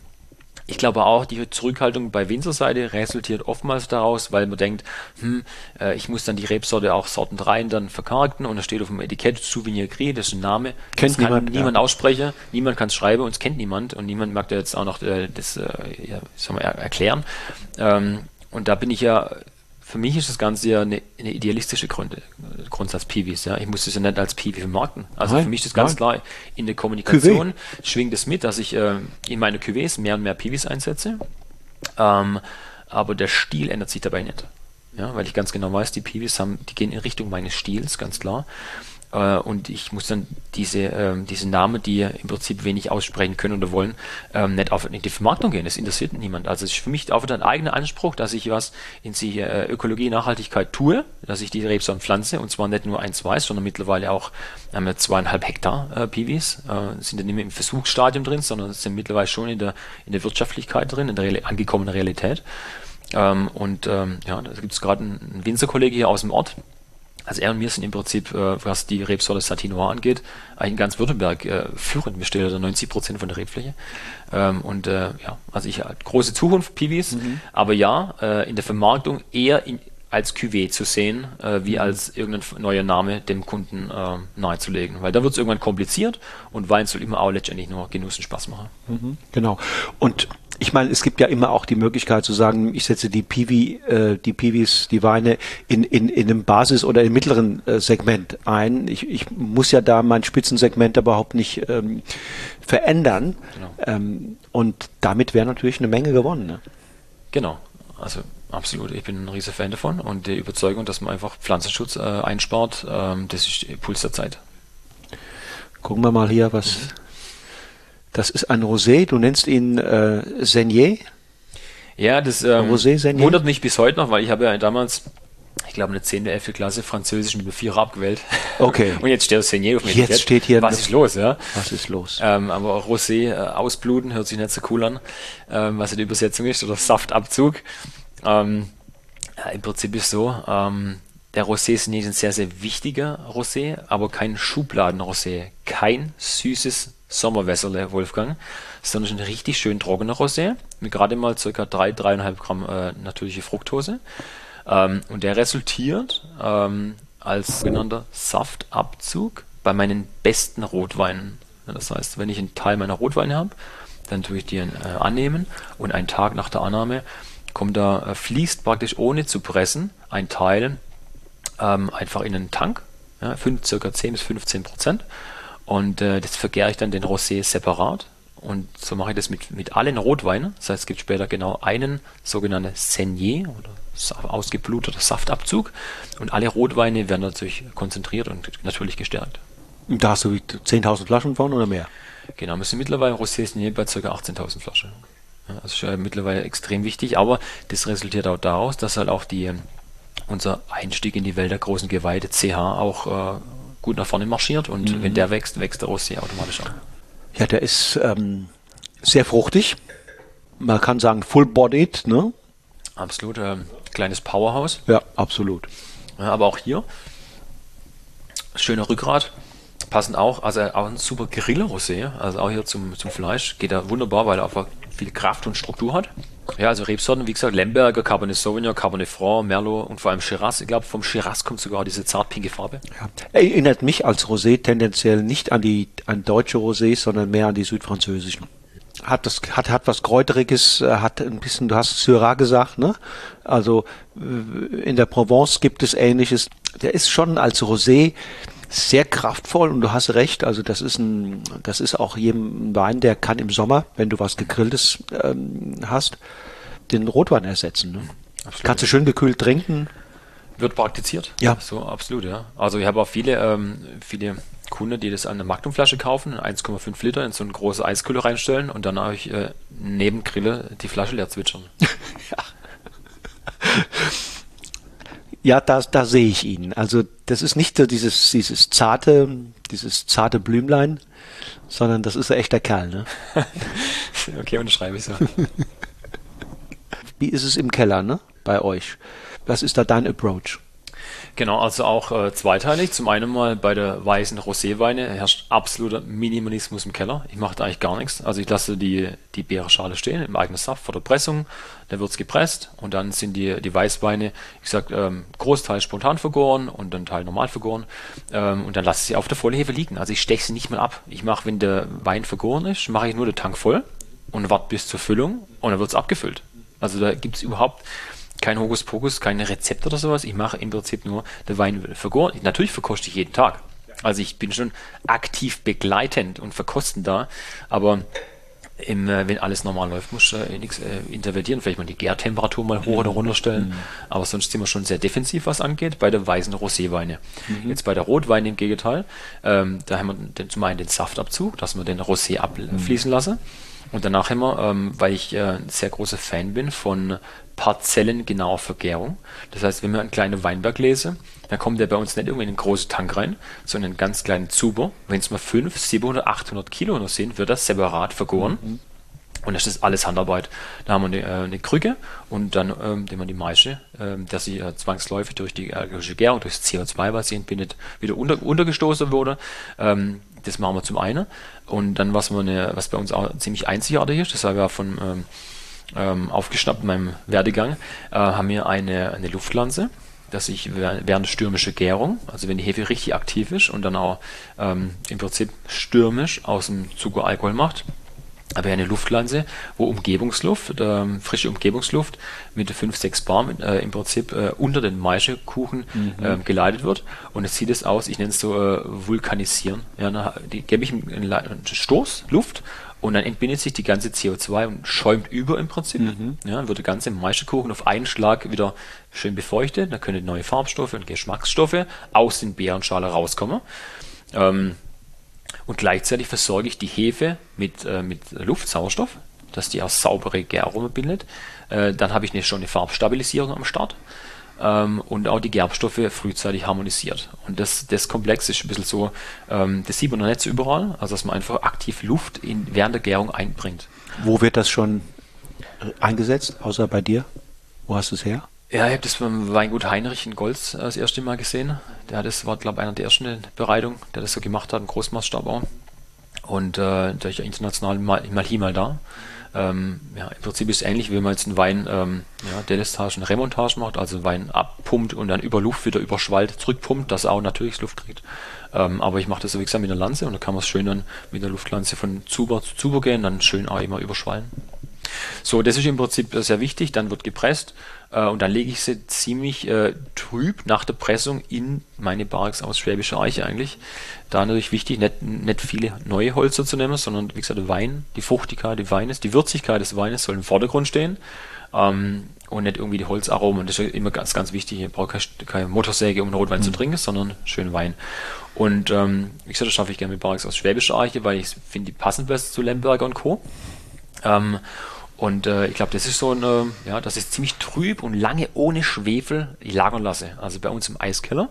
ich glaube auch, die Zurückhaltung bei Winzerseite resultiert oftmals daraus, weil man denkt, hm, äh, ich muss dann die Rebsorte auch sortenrein dann verkarkten und da steht auf dem Etikett Souvenir Gris, das ist ein Name. Kennt das kann niemand, niemand ja. aussprechen, niemand kann es schreiben und es kennt niemand und niemand mag da jetzt auch noch äh, das äh, ja, soll man, erklären. Ähm, und da bin ich ja für mich ist das Ganze ja eine, eine idealistische Grund, Grundsatz Piwis. Ja. Ich muss das ja nicht als Piwi vermarkten. Also nein, für mich ist das ganz nein. klar, in der Kommunikation Cuvée. schwingt es mit, dass ich äh, in meine Cuvées mehr und mehr Piwis einsetze. Ähm, aber der Stil ändert sich dabei nicht. Ja, weil ich ganz genau weiß, die Piwis haben, die gehen in Richtung meines Stils, ganz klar. Äh, und ich muss dann diese, ähm, diese Namen, die im Prinzip wenig aussprechen können oder wollen, ähm, nicht auf in die Vermarktung gehen. Das interessiert niemand. Also es ist für mich auch wieder ein eigener Anspruch, dass ich was in sich äh, Ökologie, Nachhaltigkeit tue, dass ich die Rebsorten pflanze und zwar nicht nur ein, zwei, sondern mittlerweile auch haben wir zweieinhalb Hektar äh, Piwis, äh, sind dann nicht mehr im Versuchsstadium drin, sondern sind mittlerweile schon in der, in der Wirtschaftlichkeit drin, in der Real angekommenen Realität. Ähm, und ähm, ja, da gibt es gerade einen Winzerkollege hier aus dem Ort, Also er und mir sind im Prinzip, äh, was die Rebsorte Satinois angeht, eigentlich in ganz Württemberg äh, führend. Wir stellen da 90 Prozent von der Rebfläche. Ähm, und äh, ja, also ich halt große Zukunft, Piwis, mhm. aber ja, äh, in der Vermarktung eher in, als Cuvée zu sehen, äh, wie mhm. als irgendein neuer Name dem Kunden äh, nahezulegen. Weil da wird es irgendwann kompliziert und Wein soll immer auch letztendlich nur Genuss und Spaß machen. Mhm, genau. Und ich meine, es gibt ja immer auch die Möglichkeit zu sagen, ich setze die Piwi, äh, die Piwis, die Weine in, in, in einem Basis- oder im mittleren äh, Segment ein. Ich, ich muss ja da mein Spitzensegment überhaupt nicht ähm, verändern. Genau. Ähm, und damit wäre natürlich eine Menge gewonnen. Ne? Genau. Also absolut. Ich bin ein riesiger Fan davon und die Überzeugung, dass man einfach Pflanzenschutz äh, einspart, ähm, das ist Puls der Zeit. Gucken wir mal hier, was. Mhm. Das ist ein Rosé, du nennst ihn äh, Senier. Ja, das ähm, Rosé wundert mich bis heute noch, weil ich habe ja damals, ich glaube, eine 10. 11. Klasse Französisch mit Vierer abgewählt. Okay. <laughs> Und jetzt steht Senier auf mir. Jetzt Ticket. steht hier. Was ist los, ja? Was ist los? Ähm, aber Rosé äh, ausbluten hört sich nicht so cool an, ähm, was die Übersetzung ist, oder Saftabzug. Ähm, ja, Im Prinzip ist so, ähm, der Rosé ist ein sehr, sehr wichtiger Rosé, aber kein Schubladen-Rosé. Kein süßes Sommerwässerle, Wolfgang, sondern ein richtig schön trockener Rosé mit gerade mal ca. 3, 3,5 Gramm äh, natürliche Fructose. Ähm, und der resultiert ähm, als sogenannter Saftabzug bei meinen besten Rotweinen. Das heißt, wenn ich einen Teil meiner Rotweine habe, dann tue ich die äh, annehmen und einen Tag nach der Annahme kommt da, äh, fließt praktisch ohne zu pressen ein Teil ähm, einfach in einen Tank, ja, fünf, circa 10 bis 15 Prozent. Und äh, das vergäre ich dann den Rosé separat. Und so mache ich das mit, mit allen Rotweinen. Das heißt, es gibt später genau einen sogenannten Senier oder ausgebluteter Saftabzug. Und alle Rotweine werden natürlich konzentriert und natürlich gestärkt. Da hast du 10.000 Flaschen von oder mehr? Genau, wir sind mittlerweile Rosé Senier bei ca. 18.000 Flaschen. Ja, das ist ja mittlerweile extrem wichtig, aber das resultiert auch daraus, dass halt auch die, unser Einstieg in die Welt der großen Geweide CH auch äh, gut nach vorne marschiert und mhm. wenn der wächst, wächst der Rosé automatisch auch. Ja, der ist ähm, sehr fruchtig. Man kann sagen full-bodied, ne? Absolut, ähm, kleines Powerhouse. Ja, absolut. Ja, aber auch hier schöner Rückgrat, passend auch, also auch ein super Griller-Rosé, also auch hier zum, zum Fleisch geht er wunderbar, weil er einfach viel Kraft und Struktur hat. Ja, also Rebsorten, wie gesagt, Lemberger, Cabernet Sauvignon, Cabernet Franc, Merlot und vor allem Shiraz. Ich glaube, vom Shiraz kommt sogar diese zartpinke Farbe. Ja. Erinnert mich als Rosé tendenziell nicht an die an deutsche Rosés, sondern mehr an die südfranzösischen. Hat das hat hat was kräuteriges, äh, hat ein bisschen, du hast Syrah gesagt, ne? Also äh, in der Provence gibt es ähnliches. Der ist schon als Rosé sehr kraftvoll und du hast recht, also das ist ein, das ist auch jedem Wein, der kann im Sommer, wenn du was gegrilltes ähm, hast, den Rotwein ersetzen. Ne? Kannst du schön gekühlt trinken. Wird praktiziert. Ja. So, absolut, ja. Also ich habe auch viele, ähm, viele Kunden, die das an eine Magnumflasche kaufen, 1,5 Liter in so eine große Eiskühle reinstellen und dann habe ich äh, neben Grille die Flasche leer zwitschern. <laughs> <laughs> ja. Ja, da, da sehe ich ihn. Also das ist nicht so dieses, dieses zarte, dieses zarte Blümlein, sondern das ist ein echter Kerl, ne? <laughs> okay, unterschreibe ich so. Wie ist es im Keller, ne? Bei euch? Was ist da dein Approach? Genau, also auch äh, zweiteilig. Zum einen mal bei der weißen Roséweine herrscht absoluter Minimalismus im Keller. Ich mache da eigentlich gar nichts. Also ich lasse die, die Beerenschale stehen im eigenen Saft vor der Pressung. Dann wird es gepresst und dann sind die, die Weißweine, ich sag, ähm, Großteil spontan vergoren und dann Teil normal vergoren. Ähm, und dann lasse ich sie auf der Vollhefe liegen. Also ich steche sie nicht mal ab. Ich mache, wenn der Wein vergoren ist, mache ich nur den Tank voll und warte bis zur Füllung und dann wird es abgefüllt. Also da gibt es überhaupt kein Hokuspokus, kein Rezept oder sowas. Ich mache im Prinzip nur der Wein vergoren. Natürlich verkoste ich jeden Tag. Also ich bin schon aktiv begleitend und verkosten da, aber im, äh, wenn alles normal läuft, muss äh, nichts äh, intervenieren. Vielleicht mal die Gärtemperatur mal hoch oder runter stellen. Mhm. Aber sonst sind wir schon sehr defensiv, was angeht, bei der weißen Roséweine. Mhm. Jetzt bei der Rotweine im Gegenteil. Ähm, da haben wir den, zum einen den Saftabzug, dass wir den Rosé abfließen mhm. lassen. Und danach wir, ähm, weil ich äh, ein sehr großer Fan bin von parzellengenauer Vergärung. Das heißt, wenn man einen kleinen Weinberg lese, dann kommt der bei uns nicht irgendwie in einen großen Tank rein, sondern in einen ganz kleinen Zuber. Wenn es mal 5, 700, 800 Kilo noch sind, wird das separat vergoren. Mhm. Und das ist alles Handarbeit. Da haben wir eine, äh, eine Krücke und dann ähm, nehmen wir die Maische, ähm, dass sie äh, zwangsläufig durch die alkoholische Gärung, durch das CO2, was sie entbindet, wieder unter, untergestoßen wurde. Ähm, das machen wir zum einen. Und dann, was, wir eine, was bei uns auch ziemlich einzigartig ist, das habe ich ja von ähm, ähm, aufgeschnappt in meinem Werdegang, äh, haben wir eine, eine Luftlanze dass ich während stürmischer Gärung, also wenn die Hefe richtig aktiv ist und dann auch ähm, im Prinzip stürmisch aus dem Zucker Alkohol macht, aber eine Luftlanze, wo Umgebungsluft, äh, frische Umgebungsluft mit 5, 6 Bar äh, im Prinzip äh, unter den Maischekuchen mhm. äh, geleitet wird. Und es sieht es aus, ich nenne es so äh, vulkanisieren. Ja, dann gebe ich einen, einen, Stoß, Luft, und dann entbindet sich die ganze CO2 und schäumt über im Prinzip. Mhm. Ja, wird der ganze Maischekuchen auf einen Schlag wieder schön befeuchtet. Dann können neue Farbstoffe und Geschmacksstoffe aus den Beerenschale rauskommen. Ähm, und gleichzeitig versorge ich die Hefe mit, äh, mit Luftsauerstoff, dass die auch saubere Gärarome bildet. Äh, dann habe ich eine, schon eine Farbstabilisierung am Start ähm, und auch die Gerbstoffe frühzeitig harmonisiert. Und das, das Komplex ist ein bisschen so, ähm, das sieht man noch nicht so überall, also dass man einfach aktiv Luft in, während der Gärung einbringt. Wo wird das schon eingesetzt, außer bei dir? Wo hast du es her? Ja, ich habe das beim Weingut Heinrich in Golz das erste Mal gesehen. Der das war, glaube ich, einer der ersten Bereitung, der das so gemacht hat, ein Großmaßstab auch. Und äh, ist ja international mal, mal hier, mal da. Ähm, ja, Im Prinzip ist es ähnlich, wenn man jetzt einen Wein ähm, ja, Delestage, eine Remontage macht, also Wein abpumpt und dann über Luft wieder über Schwall zurückpumpt, dass er auch natürlich Luft kriegt. Ähm, aber ich mache das so wie gesagt mit einer Lanze und dann kann man es schön dann mit der Luftlanze von Zuber zu Zuber gehen, dann schön auch immer überschwallen. So, das ist im Prinzip sehr wichtig. Dann wird gepresst äh, und dann lege ich sie ziemlich äh, trüb nach der Pressung in meine Barks aus Schwäbischer Eiche eigentlich. Da natürlich wichtig, nicht, nicht viele neue Holzer zu nehmen, sondern wie gesagt, der Wein, die Fruchtigkeit des Weines, die Würzigkeit des Weines soll im Vordergrund stehen. Ähm, und nicht irgendwie die Holzaromen. Das ist immer ganz, ganz wichtig. Ich brauche keine Motorsäge, um Rotwein mhm. zu trinken, sondern schönen Wein. Und ähm, wie gesagt, das schaffe ich gerne mit Barks aus Schwäbischer Eiche, weil ich finde, die passen besser zu Lemberger und Co. Ähm, und äh, ich glaube, das ist so ein, äh, ja, das ist ziemlich trüb und lange ohne Schwefel lagern lasse. Also bei uns im Eiskeller.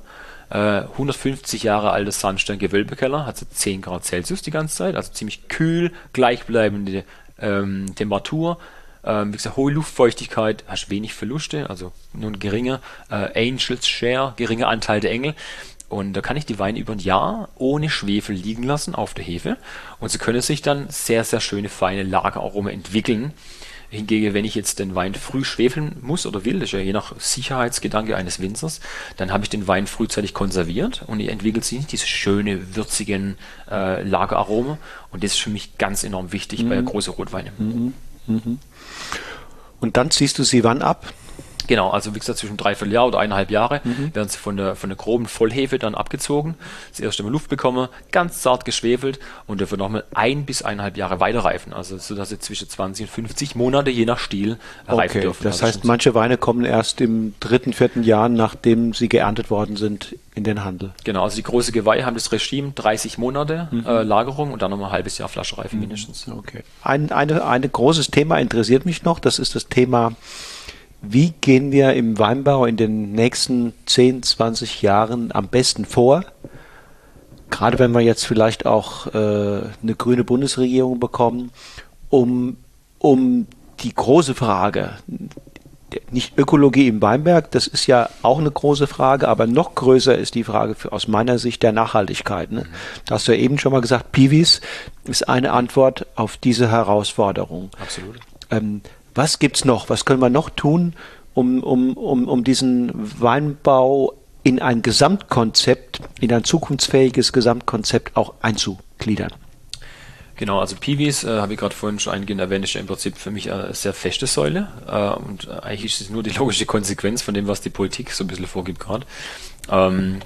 Äh, 150 Jahre alter Sandstein-Gewölbekeller, hat so 10 Grad Celsius die ganze Zeit, also ziemlich kühl, gleichbleibende ähm, Temperatur. Ähm, wie gesagt, hohe Luftfeuchtigkeit, hast wenig Verluste, also nur ein geringer äh, Angels Share, geringer Anteil der Engel. Und da kann ich die Weine über ein Jahr ohne Schwefel liegen lassen auf der Hefe. Und sie können sich dann sehr, sehr schöne, feine Lageraromen entwickeln. Hingegen, wenn ich jetzt den Wein früh schwefeln muss oder will, das ist ja je nach Sicherheitsgedanke eines Winzers, dann habe ich den Wein frühzeitig konserviert und entwickelt sich diese schöne, würzigen äh, Lagerarome. Und das ist für mich ganz enorm wichtig mhm. bei großen Rotweinen. Mhm. Mhm. Und dann ziehst du sie wann ab? Genau, also wie gesagt, zwischen dreiviertel Jahr oder eineinhalb Jahre mhm. werden sie von der, von der groben Vollhefe dann abgezogen, das erste Mal Luft bekommen, ganz zart geschwefelt und dafür nochmal ein bis eineinhalb Jahre weiterreifen. Also so dass sie zwischen 20 und 50 Monate je nach Stil okay, reifen dürfen. Das also heißt, manche Weine kommen erst im dritten, vierten Jahr, nachdem sie geerntet worden sind, in den Handel. Genau, also die große Geweihe haben das Regime 30 Monate mhm. äh, Lagerung und dann nochmal ein halbes Jahr Flaschenreife mhm. mindestens. Okay. Ein eine, eine großes Thema interessiert mich noch, das ist das Thema wie gehen wir im Weinbau in den nächsten 10, 20 Jahren am besten vor? Gerade wenn wir jetzt vielleicht auch äh, eine grüne Bundesregierung bekommen, um, um die große Frage, nicht Ökologie im Weinberg, das ist ja auch eine große Frage, aber noch größer ist die Frage für, aus meiner Sicht der Nachhaltigkeit. Ne? Da hast du ja eben schon mal gesagt, Piwis ist eine Antwort auf diese Herausforderung. Absolut. Ähm, was gibt es noch? Was können wir noch tun, um, um, um, um diesen Weinbau in ein Gesamtkonzept, in ein zukunftsfähiges Gesamtkonzept auch einzugliedern? Genau, also Piwis, äh, habe ich gerade vorhin schon eingehend erwähnt, ist ja im Prinzip für mich eine sehr feste Säule. Äh, und eigentlich ist es nur die logische Konsequenz von dem, was die Politik so ein bisschen vorgibt gerade. Ähm,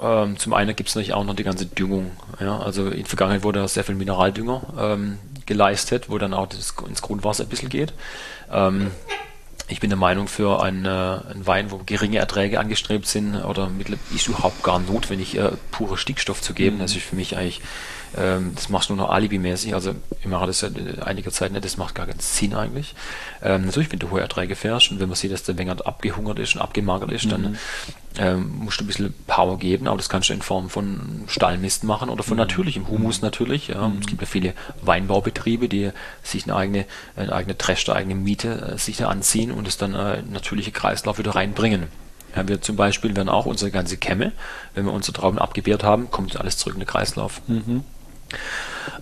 ähm, zum einen gibt es natürlich auch noch die ganze Düngung. Ja? Also in der Vergangenheit wurde sehr viel Mineraldünger ähm, geleistet, wo dann auch das, ins Grundwasser ein bisschen geht. Ähm, ich bin der Meinung, für einen, äh, einen Wein, wo geringe Erträge angestrebt sind, oder ist überhaupt gar notwendig, äh, pure Stickstoff zu geben. Mhm. Das ist für mich eigentlich, ähm, das machst du nur noch alibimäßig. Also ich mache das seit einiger Zeit nicht, das macht gar keinen Sinn eigentlich. Ähm, natürlich, wenn du hohe Erträge fährst und wenn man sieht, dass der Wenger abgehungert ist und abgemagert ist, mhm. dann ähm, musst du ein bisschen Power geben, aber das kannst du in Form von Stallmist machen oder von mhm. natürlichem Humus mhm. natürlich. Ja. Es gibt ja viele Weinbaubetriebe, die sich eine eigene, eine eigene Trash, eine eigene Miete äh, sich da anziehen und es dann äh, natürliche Kreislauf wieder reinbringen. Ja, wir zum Beispiel werden auch unsere ganze Kämme, wenn wir unsere Trauben abgebärt haben, kommt alles zurück in den Kreislauf. Mhm.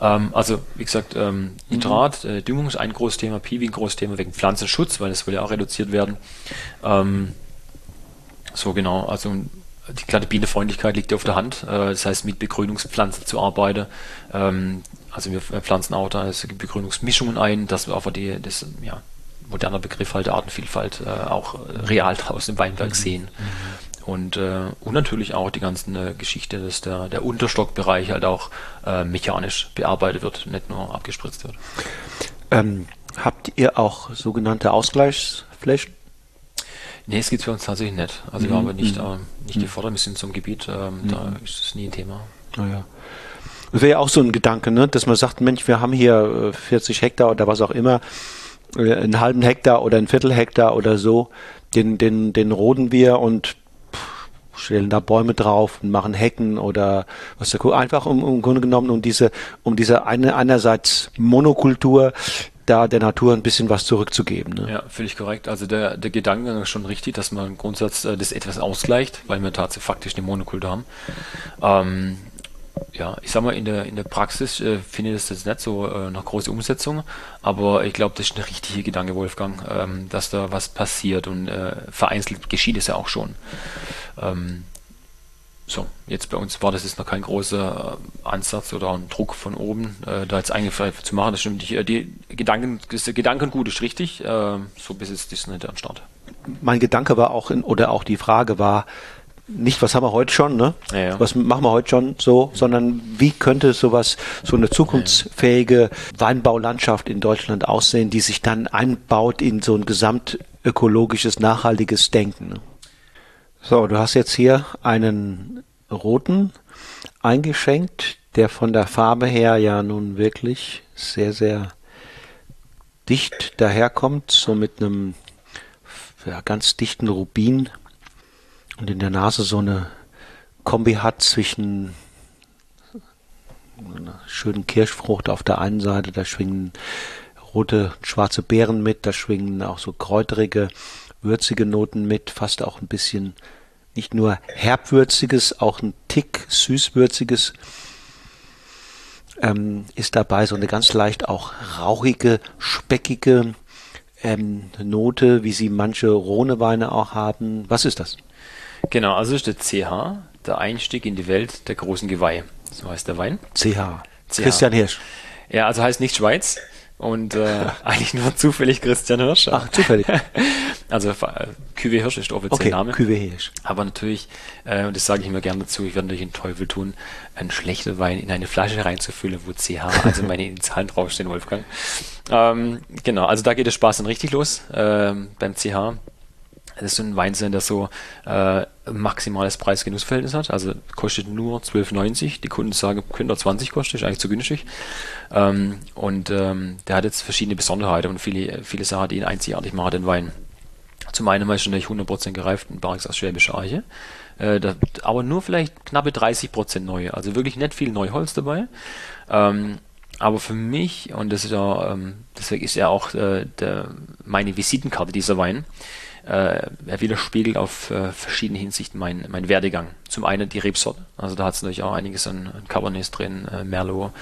Ähm, also, wie gesagt, ähm, Nitrat, äh, Düngung ist ein großes Thema, Piwi ein großes Thema wegen Pflanzenschutz, weil das will ja auch reduziert werden. Ähm, so genau, also die kleine Bienenfreundlichkeit liegt ja auf der Hand. Äh, das heißt, mit Begrünungspflanzen zu arbeiten. Ähm, also wir pflanzen auch da Begrünungsmischungen ein, dass wir einfach die, das, ja, moderner Begriff halt Artenvielfalt äh, auch real draußen im Weinberg mhm. sehen. Mhm. Und, äh, und natürlich auch die ganzen äh, Geschichte, dass der, der Unterstockbereich halt auch äh, mechanisch bearbeitet wird, nicht nur abgespritzt wird. Ähm, habt ihr auch sogenannte Ausgleichsflächen? Nee, es gibt für uns tatsächlich nicht. Also mhm. wir haben nicht, äh, nicht mhm. gefordert, wir sind zum Gebiet, ähm, mhm. da ist es nie ein Thema. Naja. Ah, das wäre ja auch so ein Gedanke, ne? dass man sagt, Mensch, wir haben hier 40 äh, Hektar oder was auch immer, äh, einen halben Hektar oder ein Viertel Hektar oder so, den, den, den roden wir und stellen da Bäume drauf und machen Hecken oder was da einfach um, um Grunde genommen um diese um diese eine einerseits Monokultur da der Natur ein bisschen was zurückzugeben. Ne? Ja, völlig korrekt. Also der, der Gedankengang ist schon richtig, dass man im Grundsatz äh, das etwas ausgleicht, weil wir tatsächlich faktisch eine Monokultur haben. Ähm, ja, ich sag mal, in der, in der Praxis äh, finde ich das jetzt nicht so äh, nach große Umsetzung, aber ich glaube, das ist ein richtiger Gedanke, Wolfgang, ähm, dass da was passiert und äh, vereinzelt geschieht es ja auch schon. Ähm, so, jetzt bei uns war das jetzt noch kein großer äh, Ansatz oder ein Druck von oben, äh, da jetzt eigentlich zu machen. Das stimmt. Die, die Gedanken, das Gedankengut ist richtig, äh, so bis jetzt ist nicht am Start. Mein Gedanke war auch in, oder auch die Frage war, nicht, was haben wir heute schon, ne? Ja, ja. Was machen wir heute schon so, sondern wie könnte sowas, so eine zukunftsfähige Weinbaulandschaft in Deutschland aussehen, die sich dann einbaut in so ein gesamtökologisches, nachhaltiges Denken. Ne? So, du hast jetzt hier einen roten eingeschenkt, der von der Farbe her ja nun wirklich sehr, sehr dicht daherkommt, so mit einem ja, ganz dichten Rubin und in der Nase so eine Kombi hat zwischen einer schönen Kirschfrucht auf der einen Seite, da schwingen rote, schwarze Beeren mit, da schwingen auch so kräuterige würzige Noten mit, fast auch ein bisschen nicht nur herbwürziges, auch ein Tick süßwürziges ähm, ist dabei, so eine ganz leicht auch rauchige, speckige ähm, Note, wie sie manche Rhone-Weine auch haben. Was ist das? Genau, also ist der CH, der Einstieg in die Welt der großen Geweihe. So heißt der Wein. CH. CH. Christian Hirsch. Ja, also heißt nicht Schweiz, und äh, <laughs> eigentlich nur zufällig Christian Hirsch. Ach, zufällig. <laughs> also äh, Cuvée Hirsch ist der offizielle okay, Name. Cuvée Hirsch. Aber natürlich, äh, und das sage ich immer gerne dazu, ich werde natürlich den Teufel tun, einen schlechten Wein in eine Flasche reinzufüllen, wo CH, also meine <laughs> Initialen draufstehen, Wolfgang. Ähm, genau, also da geht der Spaß dann richtig los äh, beim CH. Das ist so ein Wein sein, der so äh, maximales Preis-Genuss-Verhältnis hat. Also kostet nur 12,90. Die Kunden sagen, könnte 20 kosten, ist eigentlich zu günstig. Ähm, und ähm, der hat jetzt verschiedene Besonderheiten und viele, viele Sachen, die ihn einzigartig machen, den Wein. Zum einen ist natürlich 100% gereiften Barrix aus Schwäbischer Eiche. Äh, aber nur vielleicht knappe 30% neu. Also wirklich nicht viel Neuholz dabei. Ähm, aber für mich, und das ist ja, ähm, deswegen ist ja auch äh, der, meine Visitenkarte dieser Wein, äh, er widerspiegelt auf äh, verschiedene Hinsichten meinen mein Werdegang. Zum einen die Rebsorte, also da hat es natürlich auch einiges an, an Cabernet drin, äh, Merlot.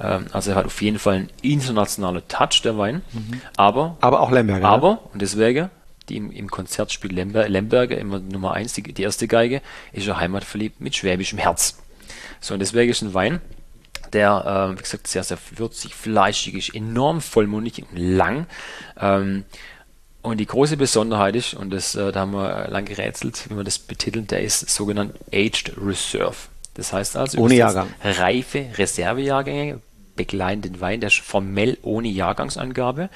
Ähm, also er hat auf jeden Fall einen internationalen Touch, der Wein. Mhm. Aber, aber auch Lemberger. Ne? Aber, und deswegen, die im, im Konzert spielt Lember, Lemberger immer Nummer eins, die, die erste Geige, ist er heimatverliebt mit schwäbischem Herz. So, und deswegen ist ein Wein, der, äh, wie gesagt, sehr, sehr würzig, fleischig ist, enorm vollmundig und lang. Ähm, und die große Besonderheit ist, und das, äh, da haben wir lang gerätselt, wie man das betitelt, der ist sogenannt Aged Reserve. Das heißt also, ohne Jahrgang. reife Reservejahrgänge begleiten den Wein, der ist formell ohne Jahrgangsangabe.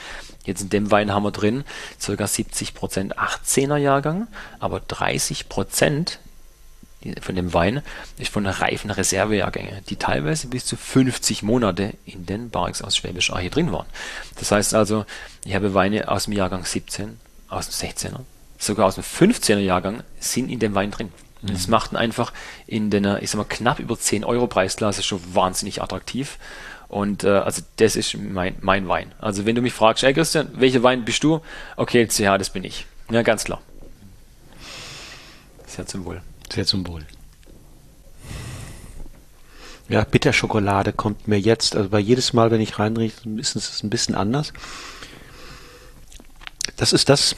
Jetzt in dem Wein haben wir drin ca. 70% 18er Jahrgang, aber 30% von dem Wein ist von reifen Reservejahrgänge, die teilweise bis zu 50 Monate in den Barrix aus Schwäbisch Ache drin waren. Das heißt also, ich habe Weine aus dem Jahrgang 17, aus dem 16er, sogar aus dem 15er Jahrgang, sind in dem Wein drin. Mhm. Das macht ihn einfach in der, ich sag mal, knapp über 10 Euro Preisklasse schon wahnsinnig attraktiv. Und äh, also das ist mein, mein Wein. Also wenn du mich fragst, ey Christian, welcher Wein bist du? Okay, CH, das bin ich. Ja, ganz klar. Sehr zum Wohl. Sehr zum Wohl. Ja, Bitterschokolade kommt mir jetzt, also bei jedes Mal, wenn ich reinrieche, ist es ein bisschen anders. Das ist das,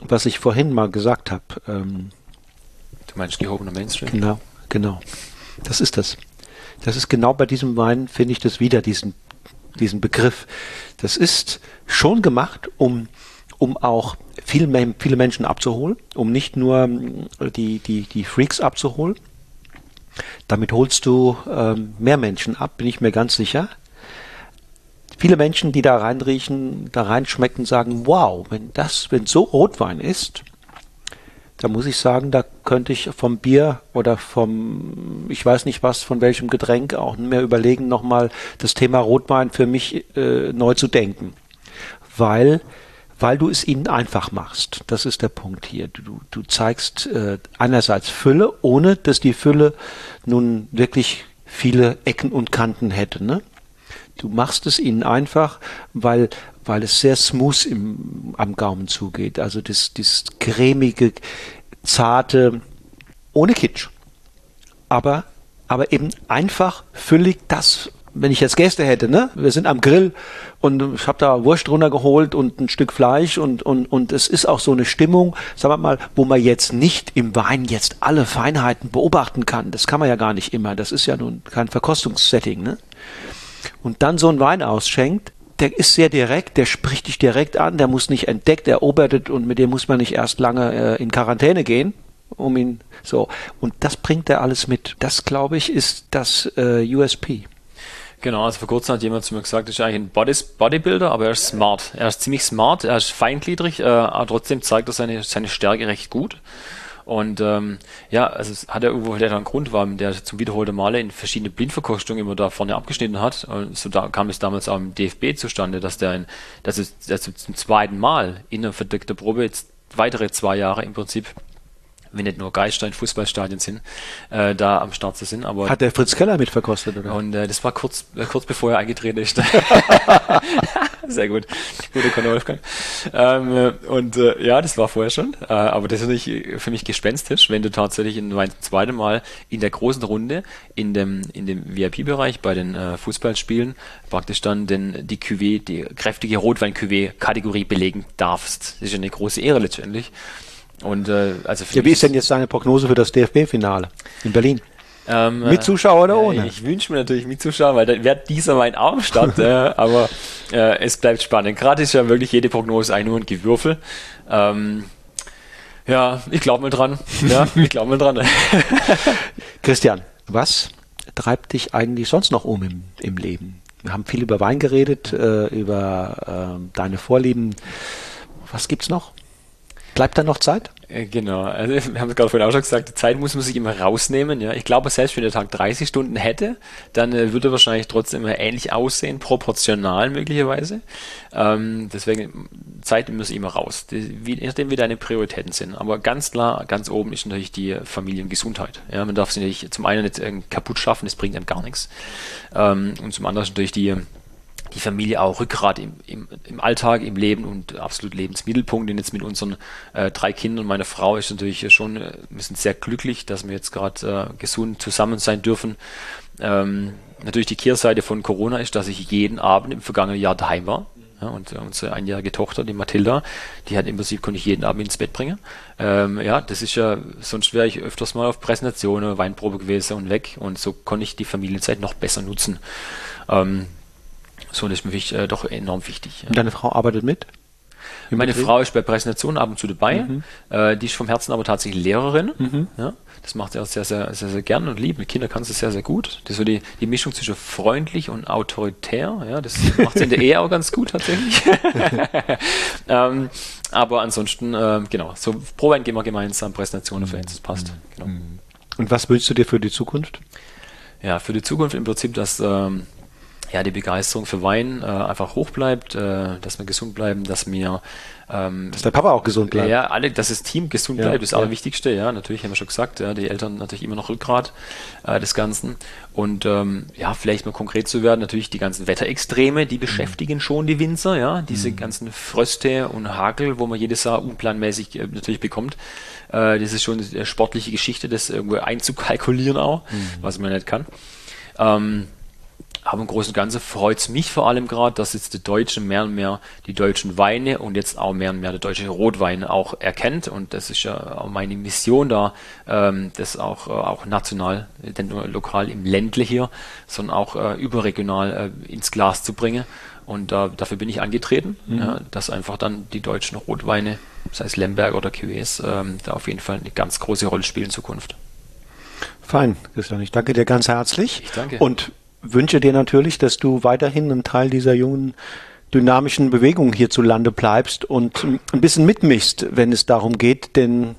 was ich vorhin mal gesagt habe. Ähm, du meinst gehobener Mainstream? Genau, genau. Das ist das. Das ist genau bei diesem Wein, finde ich das wieder, diesen, diesen Begriff. Das ist schon gemacht, um, um auch viel, viele Menschen abzuholen, um nicht nur äh, die, die, die Freaks abzuholen. Damit holst du ähm, mehr Menschen ab, bin ich mir ganz sicher. Viele Menschen, die da reinriechen, da reinschmecken, sagen, wow, wenn das, wenn so Rotwein ist, da muss ich sagen, da könnte ich vom Bier oder vom, ich weiß nicht was, von welchem Getränk auch mehr überlegen, nochmal das Thema Rotwein für mich äh, neu zu denken. Weil weil du es ihnen einfach machst. Das ist der Punkt hier. Du, du zeigst äh, einerseits Fülle, ohne dass die Fülle nun wirklich viele Ecken und Kanten hätte. Ne? Du machst es ihnen einfach, weil, weil es sehr smooth im, am Gaumen zugeht. Also das, das cremige, zarte, ohne Kitsch. Aber, aber eben einfach füllig das, wenn ich jetzt Gäste hätte, ne? Wir sind am Grill und ich habe da Wurst runtergeholt und ein Stück Fleisch und, und, und es ist auch so eine Stimmung, sagen wir mal, wo man jetzt nicht im Wein jetzt alle Feinheiten beobachten kann. Das kann man ja gar nicht immer. Das ist ja nun kein Verkostungssetting, ne? Und dann so ein Wein ausschenkt, der ist sehr direkt, der spricht dich direkt an, der muss nicht entdeckt, erobert und mit dem muss man nicht erst lange äh, in Quarantäne gehen, um ihn so. Und das bringt er alles mit. Das, glaube ich, ist das äh, USP. Genau, also vor kurzem hat jemand zu mir gesagt, das ist eigentlich ein Body Bodybuilder, aber er ist smart. Er ist ziemlich smart, er ist feingliedrig, äh, aber trotzdem zeigt er seine, seine Stärke recht gut. Und ähm, ja, also es hat ja irgendwo einen Grund, warum der zum wiederholten Male in verschiedene Blindverkostungen immer da vorne abgeschnitten hat. Und so da kam es damals auch im DFB zustande, dass der ein, dass es, dass es zum zweiten Mal in einer verdeckten Probe jetzt weitere zwei Jahre im Prinzip wenn nicht nur Geister in Fußballstadien sind, äh, da am Start zu sind. Aber Hat der Fritz Keller mitverkostet, oder? Und äh, das war kurz, äh, kurz bevor er eingetreten ist. <laughs> Sehr gut. Guter Conor Wolfgang. Ähm, äh, und äh, ja, das war vorher schon. Äh, aber das ist natürlich für mich gespenstisch, wenn du tatsächlich in mein zweites Mal in der großen Runde in dem, in dem VIP-Bereich bei den äh, Fußballspielen praktisch dann den, die Cuvée, die kräftige Rotwein-Cuvée-Kategorie belegen darfst. Das ist ja eine große Ehre letztendlich. Und äh, also ja, wie ist denn jetzt deine Prognose für das DFB-Finale in Berlin? Ähm, mit Zuschauer oder ohne? Ich wünsche mir natürlich mit Zuschauer, weil dann wäre dieser mein Arm statt. <laughs> äh, aber äh, es bleibt spannend. Gerade ist ja wirklich jede Prognose ein nur ein Gewürfel. Ähm, ja, ich glaube mal dran. Ja, <laughs> ich glaube mal dran. <laughs> Christian, was treibt dich eigentlich sonst noch um im, im Leben? Wir haben viel über Wein geredet, äh, über äh, deine Vorlieben. Was gibt's noch? Bleibt da noch Zeit? Äh, genau, also <laughs> wir haben es gerade vorhin auch schon gesagt, die Zeit muss man sich immer rausnehmen. Ja, ich glaube, selbst wenn der Tag 30 Stunden hätte, dann äh, würde er wahrscheinlich trotzdem ähnlich aussehen, proportional möglicherweise. Ähm, deswegen Zeit muss immer raus, die, wie, nachdem wie deine Prioritäten sind. Aber ganz klar, ganz oben ist natürlich die Familiengesundheit. Ja, man darf sie nicht zum einen nicht äh, kaputt schaffen, das bringt einem gar nichts. Ähm, und zum anderen natürlich die die Familie auch Rückgrat im, im, im Alltag, im Leben und absolut Lebensmittelpunkt. Und jetzt mit unseren äh, drei Kindern und meiner Frau ist natürlich schon, äh, wir sind sehr glücklich, dass wir jetzt gerade äh, gesund zusammen sein dürfen. Ähm, natürlich die Kehrseite von Corona ist, dass ich jeden Abend im vergangenen Jahr daheim war. Ja, und äh, unsere einjährige Tochter, die Mathilda, die hat im Prinzip, konnte ich jeden Abend ins Bett bringen. Ähm, ja, das ist ja, sonst wäre ich öfters mal auf Präsentationen, Weinprobe gewesen und weg. Und so konnte ich die Familienzeit noch besser nutzen. Ähm, so, das ist mir äh, doch enorm wichtig. Ja. Und deine Frau arbeitet mit? Meine Betrieb? Frau ist bei Präsentationen ab und zu dabei. Mhm. Äh, die ist vom Herzen aber tatsächlich Lehrerin. Mhm. Ja, das macht sie auch sehr, sehr, sehr, sehr gern und lieb. Mit Kindern kann sie sehr, sehr gut. Das ist so die, die Mischung zwischen freundlich und autoritär. Ja, das macht sie in der Ehe auch ganz gut tatsächlich. <laughs> ähm, aber ansonsten, äh, genau, so Probein gehen wir gemeinsam, Präsentationen für uns, das passt. Mhm. Genau. Und was wünschst du dir für die Zukunft? Ja, für die Zukunft im Prinzip, dass ähm, ja, die Begeisterung für Wein äh, einfach hoch bleibt, äh, dass wir gesund bleiben, dass wir ähm, dass der Papa auch gesund bleibt. Ja, alle, dass das Team gesund ja, bleibt, ist das ja. Allerwichtigste, ja, natürlich haben wir schon gesagt, ja, die Eltern natürlich immer noch Rückgrat äh, des Ganzen. Und ähm, ja, vielleicht mal konkret zu werden, natürlich die ganzen Wetterextreme, die beschäftigen mhm. schon die Winzer, ja, diese mhm. ganzen Fröste und Hagel, wo man jedes Jahr unplanmäßig äh, natürlich bekommt. Äh, das ist schon eine sportliche Geschichte, das irgendwo einzukalkulieren auch, mhm. was man nicht kann. Ähm, aber im Großen und Ganzen freut es mich vor allem gerade, dass jetzt die Deutschen mehr und mehr die deutschen Weine und jetzt auch mehr und mehr der deutsche Rotwein auch erkennt. Und das ist ja auch meine Mission da, ähm, das auch, äh, auch national, denn nur lokal im Ländle hier, sondern auch äh, überregional äh, ins Glas zu bringen. Und äh, dafür bin ich angetreten, mhm. dass einfach dann die deutschen Rotweine, sei es Lemberg oder Cuvées, ähm, da auf jeden Fall eine ganz große Rolle spielen in Zukunft. Fein, Christian. Ich danke dir ganz herzlich. Ich danke. Und wünsche dir natürlich, dass du weiterhin ein Teil dieser jungen dynamischen Bewegung hierzulande bleibst und ein bisschen mitmischst, wenn es darum geht, den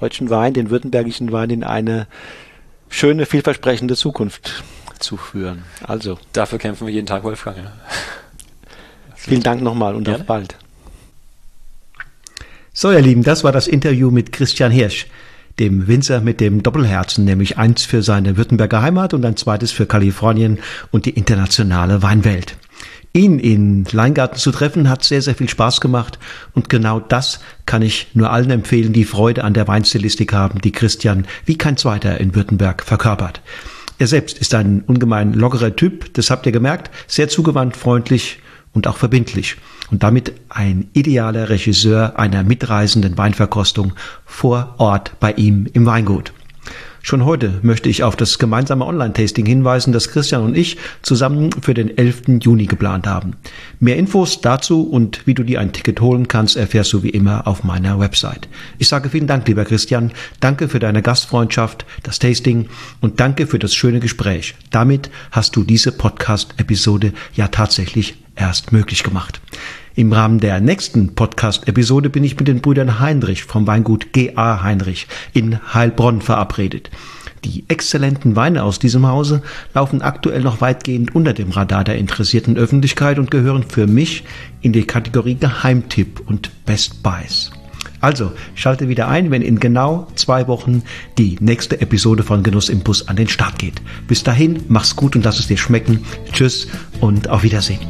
deutschen Wein, den württembergischen Wein in eine schöne, vielversprechende Zukunft zu führen. Also. Dafür kämpfen wir jeden Tag, Wolfgang. Ja. Vielen Dank nochmal und Gerne. auf bald. So, ihr Lieben, das war das Interview mit Christian Hirsch dem Winzer mit dem Doppelherzen, nämlich eins für seine Württemberger Heimat und ein zweites für Kalifornien und die internationale Weinwelt. Ihn in Leingarten zu treffen hat sehr, sehr viel Spaß gemacht und genau das kann ich nur allen empfehlen, die Freude an der Weinstilistik haben, die Christian wie kein zweiter in Württemberg verkörpert. Er selbst ist ein ungemein lockerer Typ, das habt ihr gemerkt, sehr zugewandt, freundlich und auch verbindlich und damit ein idealer Regisseur einer mitreisenden Weinverkostung vor Ort bei ihm im Weingut. Schon heute möchte ich auf das gemeinsame Online-Tasting hinweisen, das Christian und ich zusammen für den 11. Juni geplant haben. Mehr Infos dazu und wie du dir ein Ticket holen kannst, erfährst du wie immer auf meiner Website. Ich sage vielen Dank, lieber Christian. Danke für deine Gastfreundschaft, das Tasting und danke für das schöne Gespräch. Damit hast du diese Podcast-Episode ja tatsächlich erst möglich gemacht. Im Rahmen der nächsten Podcast-Episode bin ich mit den Brüdern Heinrich vom Weingut GA Heinrich in Heilbronn verabredet. Die exzellenten Weine aus diesem Hause laufen aktuell noch weitgehend unter dem Radar der interessierten Öffentlichkeit und gehören für mich in die Kategorie Geheimtipp und Best Buys. Also schalte wieder ein, wenn in genau zwei Wochen die nächste Episode von Genuss im Bus an den Start geht. Bis dahin, mach's gut und lass es dir schmecken. Tschüss und auf Wiedersehen.